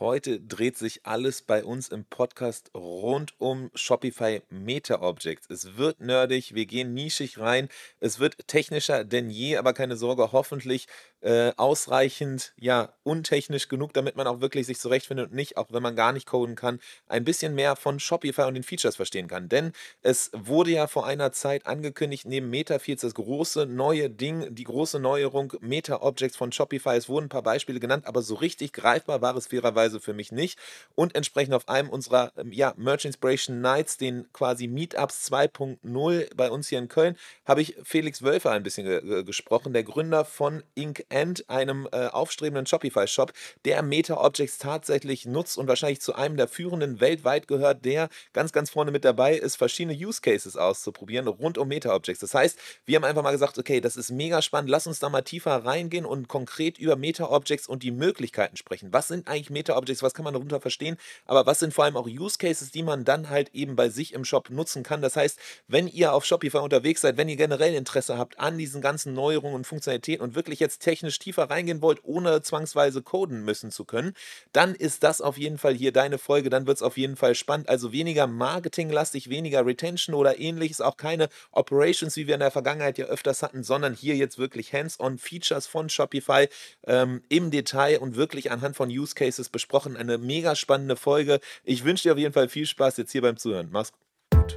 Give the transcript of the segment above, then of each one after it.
Heute dreht sich alles bei uns im Podcast rund um Shopify Meta Objects. Es wird nerdig, wir gehen nischig rein, es wird technischer denn je, aber keine Sorge, hoffentlich äh, ausreichend, ja, untechnisch genug, damit man auch wirklich sich zurechtfindet und nicht, auch wenn man gar nicht coden kann, ein bisschen mehr von Shopify und den Features verstehen kann. Denn es wurde ja vor einer Zeit angekündigt, neben Meta-Fields das große neue Ding, die große Neuerung Meta-Objects von Shopify. Es wurden ein paar Beispiele genannt, aber so richtig greifbar war es fairerweise für mich nicht. Und entsprechend auf einem unserer ähm, ja, Merch Inspiration Nights, den quasi Meetups 2.0 bei uns hier in Köln, habe ich Felix Wölfer ein bisschen ge gesprochen, der Gründer von Ink End, einem äh, aufstrebenden Shopify-Shop, der Meta-Objects tatsächlich nutzt und wahrscheinlich zu einem der führenden weltweit gehört, der ganz, ganz vorne mit dabei ist, verschiedene Use Cases auszuprobieren rund um Meta-Objects. Das heißt, wir haben einfach mal gesagt, okay, das ist mega spannend, lass uns da mal tiefer reingehen und konkret über Meta-Objects und die Möglichkeiten sprechen. Was sind eigentlich Meta-Objects? Objects, was kann man darunter verstehen, aber was sind vor allem auch Use Cases, die man dann halt eben bei sich im Shop nutzen kann. Das heißt, wenn ihr auf Shopify unterwegs seid, wenn ihr generell Interesse habt an diesen ganzen Neuerungen und Funktionalitäten und wirklich jetzt technisch tiefer reingehen wollt, ohne zwangsweise coden müssen zu können, dann ist das auf jeden Fall hier deine Folge, dann wird es auf jeden Fall spannend. Also weniger marketinglastig, weniger Retention oder ähnliches, auch keine Operations, wie wir in der Vergangenheit ja öfters hatten, sondern hier jetzt wirklich Hands-on Features von Shopify ähm, im Detail und wirklich anhand von Use Cases besprochen. Eine mega spannende Folge. Ich wünsche dir auf jeden Fall viel Spaß jetzt hier beim Zuhören. Mach's gut.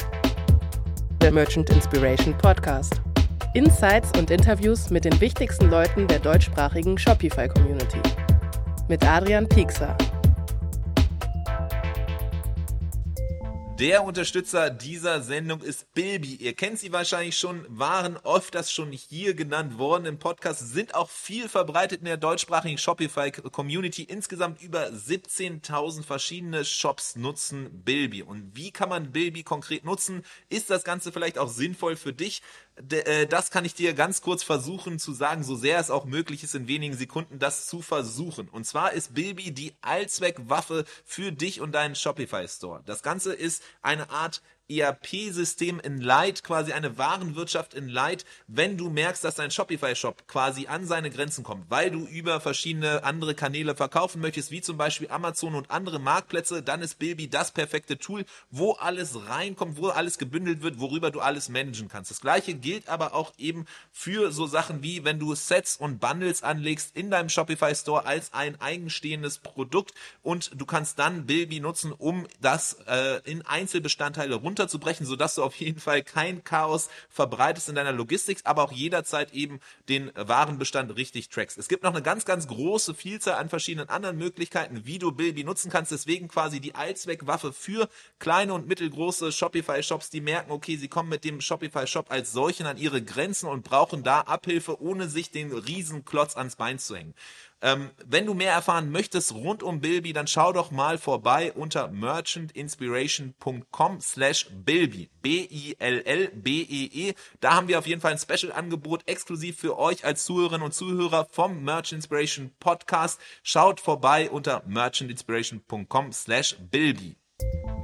Der Merchant Inspiration Podcast. Insights und Interviews mit den wichtigsten Leuten der deutschsprachigen Shopify-Community. Mit Adrian Piekser. Der Unterstützer dieser Sendung ist Bilby. Ihr kennt sie wahrscheinlich schon, waren öfters schon hier genannt worden im Podcast, sind auch viel verbreitet in der deutschsprachigen Shopify-Community. Insgesamt über 17.000 verschiedene Shops nutzen Bilby. Und wie kann man Bilby konkret nutzen? Ist das Ganze vielleicht auch sinnvoll für dich? Äh, das kann ich dir ganz kurz versuchen zu sagen, so sehr es auch möglich ist, in wenigen Sekunden das zu versuchen. Und zwar ist Bilby die Allzweckwaffe für dich und deinen Shopify Store. Das Ganze ist eine Art ERP-System in Light, quasi eine Warenwirtschaft in Light, wenn du merkst, dass dein Shopify-Shop quasi an seine Grenzen kommt, weil du über verschiedene andere Kanäle verkaufen möchtest, wie zum Beispiel Amazon und andere Marktplätze, dann ist Bilby das perfekte Tool, wo alles reinkommt, wo alles gebündelt wird, worüber du alles managen kannst. Das gleiche gilt aber auch eben für so Sachen wie, wenn du Sets und Bundles anlegst in deinem Shopify Store als ein eigenstehendes Produkt und du kannst dann Bilby nutzen, um das äh, in Einzelbestandteile runter runterzubrechen, sodass du auf jeden Fall kein Chaos verbreitest in deiner Logistik, aber auch jederzeit eben den Warenbestand richtig trackst. Es gibt noch eine ganz, ganz große Vielzahl an verschiedenen anderen Möglichkeiten, wie du Bilby nutzen kannst. Deswegen quasi die Allzweckwaffe für kleine und mittelgroße Shopify-Shops, die merken, okay, sie kommen mit dem Shopify-Shop als solchen an ihre Grenzen und brauchen da Abhilfe, ohne sich den Riesenklotz ans Bein zu hängen. Ähm, wenn du mehr erfahren möchtest rund um Bilby, dann schau doch mal vorbei unter merchantinspiration.com slash Bilby. B-I-L-L-B-E-E. -E. Da haben wir auf jeden Fall ein Special-Angebot exklusiv für euch als Zuhörerinnen und Zuhörer vom Merchant Inspiration Podcast. Schaut vorbei unter merchantinspiration.com slash Bilby.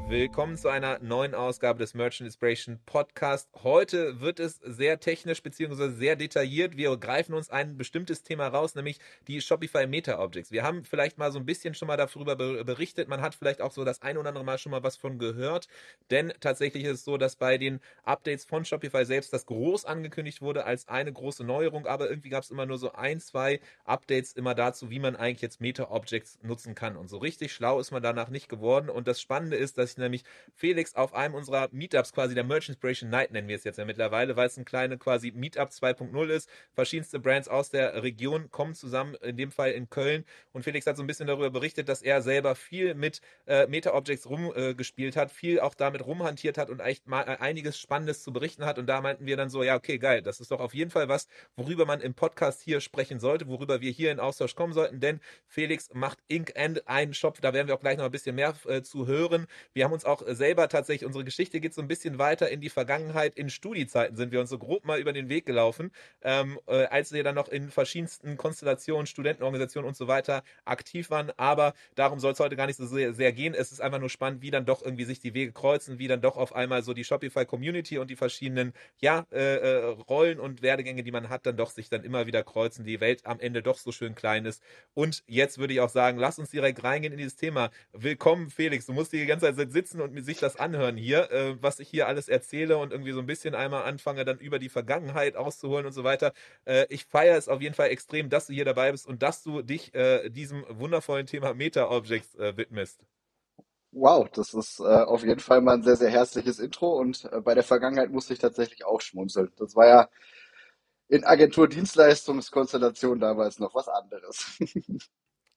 Willkommen zu einer neuen Ausgabe des Merchant Inspiration Podcast. Heute wird es sehr technisch bzw. sehr detailliert. Wir greifen uns ein bestimmtes Thema raus, nämlich die Shopify Meta Objects. Wir haben vielleicht mal so ein bisschen schon mal darüber berichtet. Man hat vielleicht auch so das ein oder andere Mal schon mal was von gehört. Denn tatsächlich ist es so, dass bei den Updates von Shopify selbst das groß angekündigt wurde als eine große Neuerung. Aber irgendwie gab es immer nur so ein, zwei Updates immer dazu, wie man eigentlich jetzt Meta Objects nutzen kann. Und so richtig schlau ist man danach nicht geworden. Und das Spannende ist, dass ich nämlich Felix auf einem unserer Meetups, quasi der Merch Inspiration Night nennen wir es jetzt ja mittlerweile, weil es ein kleine quasi Meetup 2.0 ist. Verschiedenste Brands aus der Region kommen zusammen, in dem Fall in Köln. Und Felix hat so ein bisschen darüber berichtet, dass er selber viel mit äh, Meta-Objects rumgespielt äh, hat, viel auch damit rumhantiert hat und echt mal äh, einiges Spannendes zu berichten hat. Und da meinten wir dann so, ja, okay, geil, das ist doch auf jeden Fall was, worüber man im Podcast hier sprechen sollte, worüber wir hier in Austausch kommen sollten, denn Felix macht Ink End einen Shop, da werden wir auch gleich noch ein bisschen mehr äh, zu hören. Wir haben uns auch selber tatsächlich, unsere Geschichte geht so ein bisschen weiter in die Vergangenheit. In Studiezeiten sind wir uns so grob mal über den Weg gelaufen, ähm, äh, als wir dann noch in verschiedensten Konstellationen, Studentenorganisationen und so weiter aktiv waren. Aber darum soll es heute gar nicht so sehr, sehr gehen. Es ist einfach nur spannend, wie dann doch irgendwie sich die Wege kreuzen, wie dann doch auf einmal so die Shopify-Community und die verschiedenen ja, äh, äh, Rollen und Werdegänge, die man hat, dann doch sich dann immer wieder kreuzen, die Welt am Ende doch so schön klein ist. Und jetzt würde ich auch sagen, lass uns direkt reingehen in dieses Thema. Willkommen, Felix. Du musst die ganze Zeit sitzen und sich das anhören hier, äh, was ich hier alles erzähle und irgendwie so ein bisschen einmal anfange, dann über die Vergangenheit auszuholen und so weiter. Äh, ich feiere es auf jeden Fall extrem, dass du hier dabei bist und dass du dich äh, diesem wundervollen Thema Meta-Objects äh, widmest. Wow, das ist äh, auf jeden Fall mal ein sehr, sehr herzliches Intro und äh, bei der Vergangenheit musste ich tatsächlich auch schmunzeln. Das war ja in Agentur-Dienstleistungskonstellation damals noch was anderes.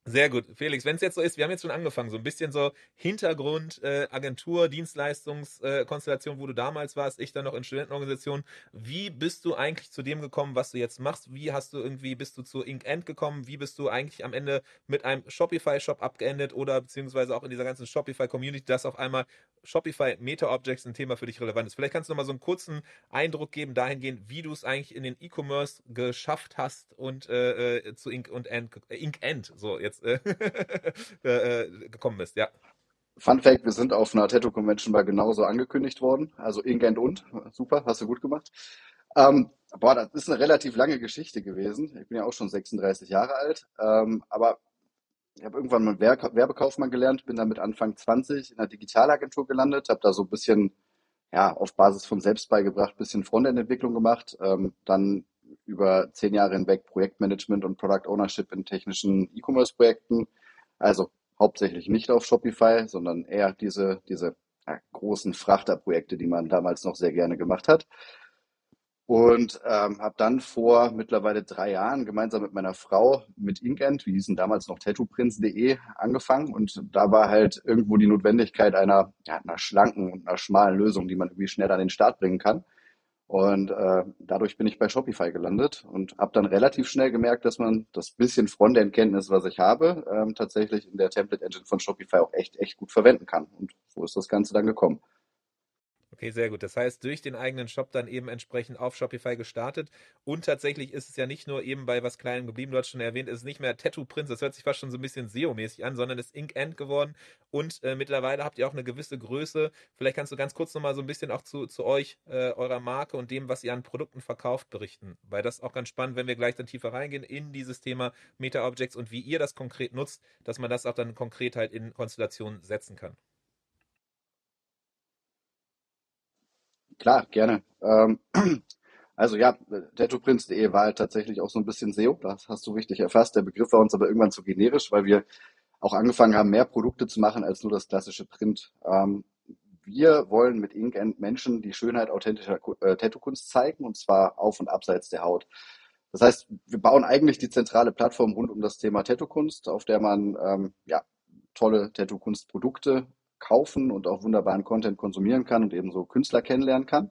Sehr gut. Felix, wenn es jetzt so ist, wir haben jetzt schon angefangen, so ein bisschen so Hintergrund, äh, Agentur, Dienstleistungskonstellation, äh, wo du damals warst, ich dann noch in Studentenorganisationen. Wie bist du eigentlich zu dem gekommen, was du jetzt machst? Wie hast du irgendwie, bist du zu Ink End gekommen? Wie bist du eigentlich am Ende mit einem Shopify-Shop abgeendet oder beziehungsweise auch in dieser ganzen Shopify-Community, dass auf einmal Shopify Meta-Objects ein Thema für dich relevant ist? Vielleicht kannst du noch mal so einen kurzen Eindruck geben dahingehend, wie du es eigentlich in den E-Commerce geschafft hast und äh, äh zu Ink und End, äh, Ink End, so jetzt jetzt äh, äh, gekommen bist, ja. Fun Fact, wir sind auf einer Tattoo Convention mal genauso angekündigt worden. Also Ingend und. Super, hast du gut gemacht. Ähm, boah, das ist eine relativ lange Geschichte gewesen. Ich bin ja auch schon 36 Jahre alt. Ähm, aber ich habe irgendwann mal Werbekaufmann gelernt, bin dann mit Anfang 20 in einer Digitalagentur gelandet, habe da so ein bisschen, ja, auf Basis von selbst beigebracht, bisschen Frontend-Entwicklung gemacht, ähm, dann über zehn Jahre hinweg Projektmanagement und Product Ownership in technischen E-Commerce-Projekten. Also hauptsächlich nicht auf Shopify, sondern eher diese, diese großen Frachterprojekte, die man damals noch sehr gerne gemacht hat. Und ähm, habe dann vor mittlerweile drei Jahren gemeinsam mit meiner Frau mit Inkend, wir hießen damals noch tattooprinz.de, angefangen. Und da war halt irgendwo die Notwendigkeit einer, ja, einer schlanken und einer schmalen Lösung, die man irgendwie schnell an den Start bringen kann. Und äh, dadurch bin ich bei Shopify gelandet und habe dann relativ schnell gemerkt, dass man das bisschen Frontend-Kenntnis, was ich habe, ähm, tatsächlich in der Template-Engine von Shopify auch echt, echt gut verwenden kann. Und so ist das Ganze dann gekommen. Okay, sehr gut. Das heißt, durch den eigenen Shop dann eben entsprechend auf Shopify gestartet. Und tatsächlich ist es ja nicht nur eben bei was Kleinem geblieben, du hast schon erwähnt, es ist nicht mehr Tattoo Prince, das hört sich fast schon so ein bisschen SEO-mäßig an, sondern es ist Ink End geworden. Und äh, mittlerweile habt ihr auch eine gewisse Größe. Vielleicht kannst du ganz kurz nochmal so ein bisschen auch zu, zu euch, äh, eurer Marke und dem, was ihr an Produkten verkauft, berichten. Weil das ist auch ganz spannend, wenn wir gleich dann tiefer reingehen in dieses Thema Meta-Objects und wie ihr das konkret nutzt, dass man das auch dann konkret halt in Konstellationen setzen kann. Klar, gerne. Ähm, also ja, tattooprinz.de war halt tatsächlich auch so ein bisschen SEO, das hast du richtig erfasst. Der Begriff war uns aber irgendwann zu generisch, weil wir auch angefangen haben, mehr Produkte zu machen als nur das klassische Print. Ähm, wir wollen mit Inkend Menschen die Schönheit authentischer äh, Tattoo-Kunst zeigen, und zwar auf und abseits der Haut. Das heißt, wir bauen eigentlich die zentrale Plattform rund um das Thema Tattoo-Kunst, auf der man ähm, ja, tolle Tattoo-Kunst-Produkte kaufen und auch wunderbaren Content konsumieren kann und ebenso Künstler kennenlernen kann.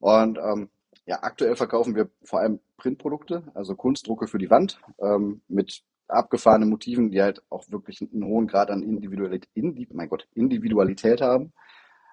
Und ähm, ja, aktuell verkaufen wir vor allem Printprodukte, also Kunstdrucke für die Wand ähm, mit abgefahrenen Motiven, die halt auch wirklich einen hohen Grad an Individualität, Indi, mein Gott, Individualität haben.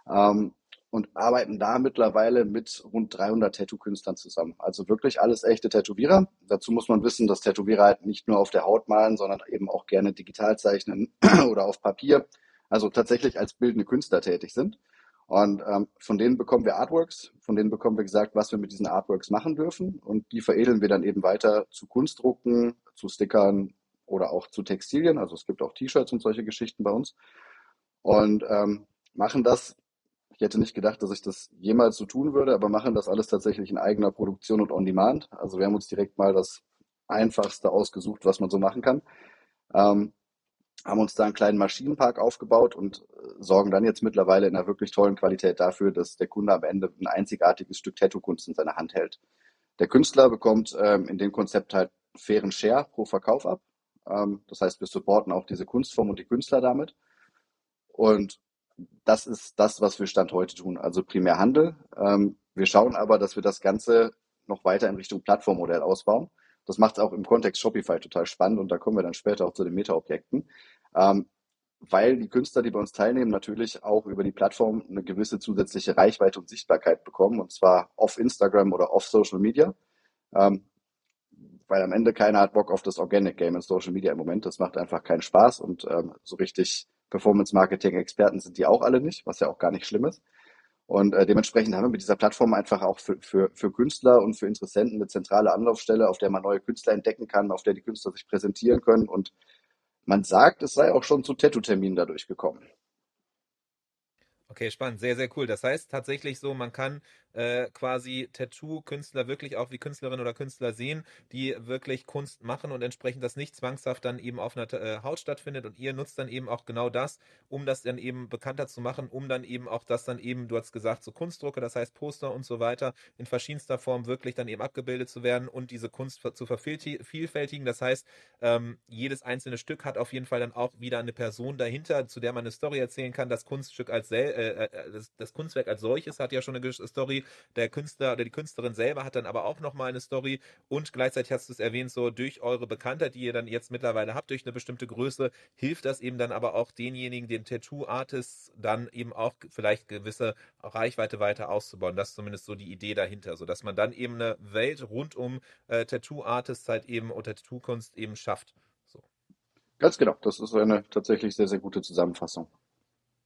Ähm, und arbeiten da mittlerweile mit rund 300 Tattoo-Künstlern zusammen. Also wirklich alles echte Tätowierer. Dazu muss man wissen, dass Tätowierer halt nicht nur auf der Haut malen, sondern eben auch gerne digital zeichnen oder auf Papier also tatsächlich als bildende Künstler tätig sind. Und ähm, von denen bekommen wir Artworks, von denen bekommen wir gesagt, was wir mit diesen Artworks machen dürfen. Und die veredeln wir dann eben weiter zu Kunstdrucken, zu Stickern oder auch zu Textilien. Also es gibt auch T-Shirts und solche Geschichten bei uns. Und ähm, machen das, ich hätte nicht gedacht, dass ich das jemals so tun würde, aber machen das alles tatsächlich in eigener Produktion und on demand. Also wir haben uns direkt mal das Einfachste ausgesucht, was man so machen kann. Ähm, haben uns da einen kleinen Maschinenpark aufgebaut und äh, sorgen dann jetzt mittlerweile in einer wirklich tollen Qualität dafür, dass der Kunde am Ende ein einzigartiges Stück Tattoo-Kunst in seiner Hand hält. Der Künstler bekommt ähm, in dem Konzept halt fairen Share pro Verkauf ab. Ähm, das heißt, wir supporten auch diese Kunstform und die Künstler damit. Und das ist das, was wir Stand heute tun, also primär Handel. Ähm, wir schauen aber, dass wir das Ganze noch weiter in Richtung Plattformmodell ausbauen. Das macht es auch im Kontext Shopify total spannend und da kommen wir dann später auch zu den Meta-Objekten. Ähm, weil die Künstler, die bei uns teilnehmen, natürlich auch über die Plattform eine gewisse zusätzliche Reichweite und Sichtbarkeit bekommen, und zwar auf Instagram oder auf Social Media. Ähm, weil am Ende keiner hat Bock auf das Organic Game in Social Media im Moment. Das macht einfach keinen Spaß und ähm, so richtig Performance-Marketing-Experten sind die auch alle nicht, was ja auch gar nicht schlimm ist. Und äh, dementsprechend haben wir mit dieser Plattform einfach auch für, für, für Künstler und für Interessenten eine zentrale Anlaufstelle, auf der man neue Künstler entdecken kann, auf der die Künstler sich präsentieren können. Und man sagt, es sei auch schon zu Tattoo-Terminen dadurch gekommen. Okay, spannend, sehr, sehr cool. Das heißt tatsächlich so, man kann äh, quasi Tattoo-Künstler wirklich auch wie Künstlerinnen oder Künstler sehen, die wirklich Kunst machen und entsprechend das nicht zwangshaft dann eben auf einer äh, Haut stattfindet und ihr nutzt dann eben auch genau das, um das dann eben bekannter zu machen, um dann eben auch das dann eben, du hast gesagt, so Kunstdrucke, das heißt Poster und so weiter, in verschiedenster Form wirklich dann eben abgebildet zu werden und diese Kunst zu vervielfältigen. Das heißt, ähm, jedes einzelne Stück hat auf jeden Fall dann auch wieder eine Person dahinter, zu der man eine Story erzählen kann. Das Kunststück als äh, äh, das, das Kunstwerk als solches hat ja schon eine Story der Künstler oder die Künstlerin selber hat dann aber auch nochmal eine Story und gleichzeitig hast du es erwähnt, so durch eure Bekanntheit, die ihr dann jetzt mittlerweile habt, durch eine bestimmte Größe, hilft das eben dann aber auch denjenigen, den Tattoo-Artists, dann eben auch vielleicht gewisse Reichweite weiter auszubauen. Das ist zumindest so die Idee dahinter, so dass man dann eben eine Welt rund um äh, Tattoo-Artists halt eben oder Tattoo-Kunst eben schafft. So. Ganz genau, das ist eine tatsächlich sehr, sehr gute Zusammenfassung.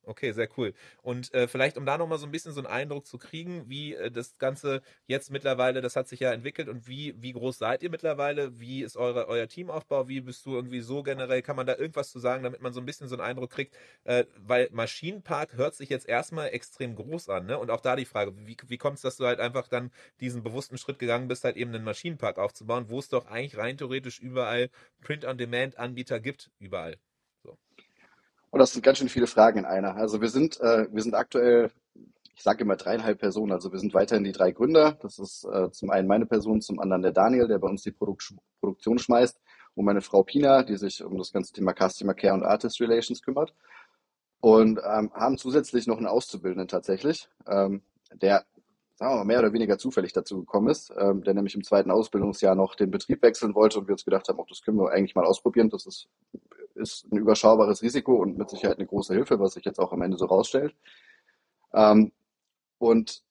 Okay, sehr cool. Und äh, vielleicht, um da nochmal so ein bisschen so einen Eindruck zu kriegen, wie äh, das Ganze jetzt mittlerweile, das hat sich ja entwickelt und wie, wie groß seid ihr mittlerweile? Wie ist eure, euer Teamaufbau? Wie bist du irgendwie so generell? Kann man da irgendwas zu sagen, damit man so ein bisschen so einen Eindruck kriegt? Äh, weil Maschinenpark hört sich jetzt erstmal extrem groß an, ne? Und auch da die Frage, wie, wie kommt es, dass du halt einfach dann diesen bewussten Schritt gegangen bist, halt eben einen Maschinenpark aufzubauen, wo es doch eigentlich rein theoretisch überall Print-on-Demand-Anbieter gibt, überall. Und das sind ganz schön viele Fragen in einer. Also wir sind, äh, wir sind aktuell, ich sage immer dreieinhalb Personen, also wir sind weiterhin die drei Gründer. Das ist äh, zum einen meine Person, zum anderen der Daniel, der bei uns die Produk Produktion schmeißt, und meine Frau Pina, die sich um das ganze Thema Customer Care und Artist Relations kümmert. Und ähm, haben zusätzlich noch einen Auszubildenden tatsächlich, ähm, der sagen wir mal, mehr oder weniger zufällig dazu gekommen ist, ähm, der nämlich im zweiten Ausbildungsjahr noch den Betrieb wechseln wollte und wir uns gedacht haben, auch das können wir eigentlich mal ausprobieren. Das ist ist ein überschaubares Risiko und mit Sicherheit eine große Hilfe, was sich jetzt auch am Ende so rausstellt. Ähm, und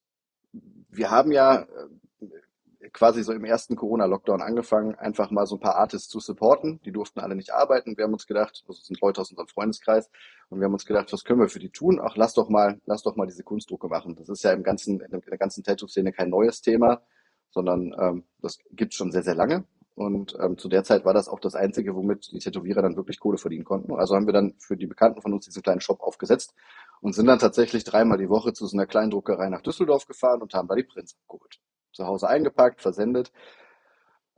wir haben ja äh, quasi so im ersten Corona-Lockdown angefangen, einfach mal so ein paar Artists zu supporten. Die durften alle nicht arbeiten. Wir haben uns gedacht, das sind Leute aus unserem Freundeskreis, und wir haben uns gedacht, was können wir für die tun? Ach, lass doch mal, lass doch mal diese Kunstdrucke machen. Das ist ja im ganzen, in der ganzen Tattoo-Szene kein neues Thema, sondern ähm, das gibt es schon sehr, sehr lange. Und ähm, zu der Zeit war das auch das Einzige, womit die Tätowierer dann wirklich Kohle verdienen konnten. Also haben wir dann für die Bekannten von uns diesen kleinen Shop aufgesetzt und sind dann tatsächlich dreimal die Woche zu so einer kleinen Druckerei nach Düsseldorf gefahren und haben da die Prints abgeholt. Zu Hause eingepackt, versendet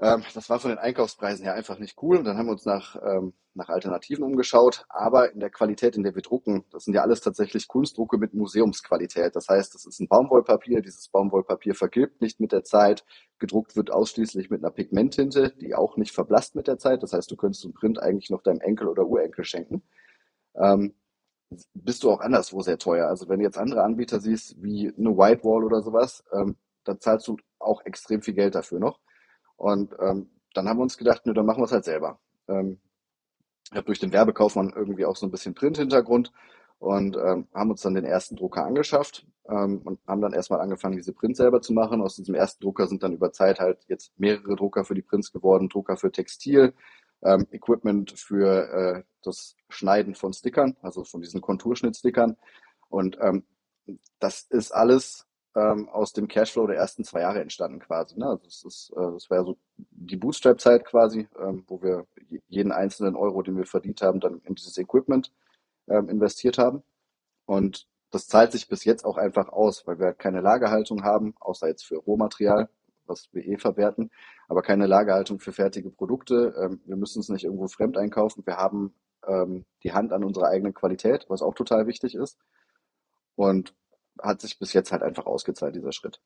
ähm, das war von den Einkaufspreisen her einfach nicht cool. Und dann haben wir uns nach, ähm, nach Alternativen umgeschaut. Aber in der Qualität, in der wir drucken, das sind ja alles tatsächlich Kunstdrucke mit Museumsqualität. Das heißt, das ist ein Baumwollpapier. Dieses Baumwollpapier vergilbt nicht mit der Zeit. Gedruckt wird ausschließlich mit einer Pigmenttinte, die auch nicht verblasst mit der Zeit. Das heißt, du könntest so einen Print eigentlich noch deinem Enkel oder Urenkel schenken. Ähm, bist du auch anderswo sehr teuer. Also wenn du jetzt andere Anbieter siehst, wie eine Whitewall oder sowas, ähm, da zahlst du auch extrem viel Geld dafür noch. Und ähm, dann haben wir uns gedacht, ne, dann machen wir es halt selber. Ähm, ich habe durch den Werbekaufmann irgendwie auch so ein bisschen Print-Hintergrund und ähm, haben uns dann den ersten Drucker angeschafft ähm, und haben dann erstmal angefangen, diese Prints selber zu machen. Aus diesem ersten Drucker sind dann über Zeit halt jetzt mehrere Drucker für die Prints geworden, Drucker für Textil, ähm, Equipment für äh, das Schneiden von Stickern, also von diesen Konturschnittstickern. Und ähm, das ist alles ähm, aus dem Cashflow der ersten zwei Jahre entstanden quasi. Ne? Also das, ist, äh, das war so die Bootstrap-Zeit quasi, ähm, wo wir jeden einzelnen Euro, den wir verdient haben, dann in dieses Equipment ähm, investiert haben. Und das zahlt sich bis jetzt auch einfach aus, weil wir halt keine Lagerhaltung haben, außer jetzt für Rohmaterial, was wir eh verwerten, aber keine Lagerhaltung für fertige Produkte. Ähm, wir müssen es nicht irgendwo fremd einkaufen. Wir haben ähm, die Hand an unserer eigenen Qualität, was auch total wichtig ist. Und hat sich bis jetzt halt einfach ausgezahlt, dieser Schritt.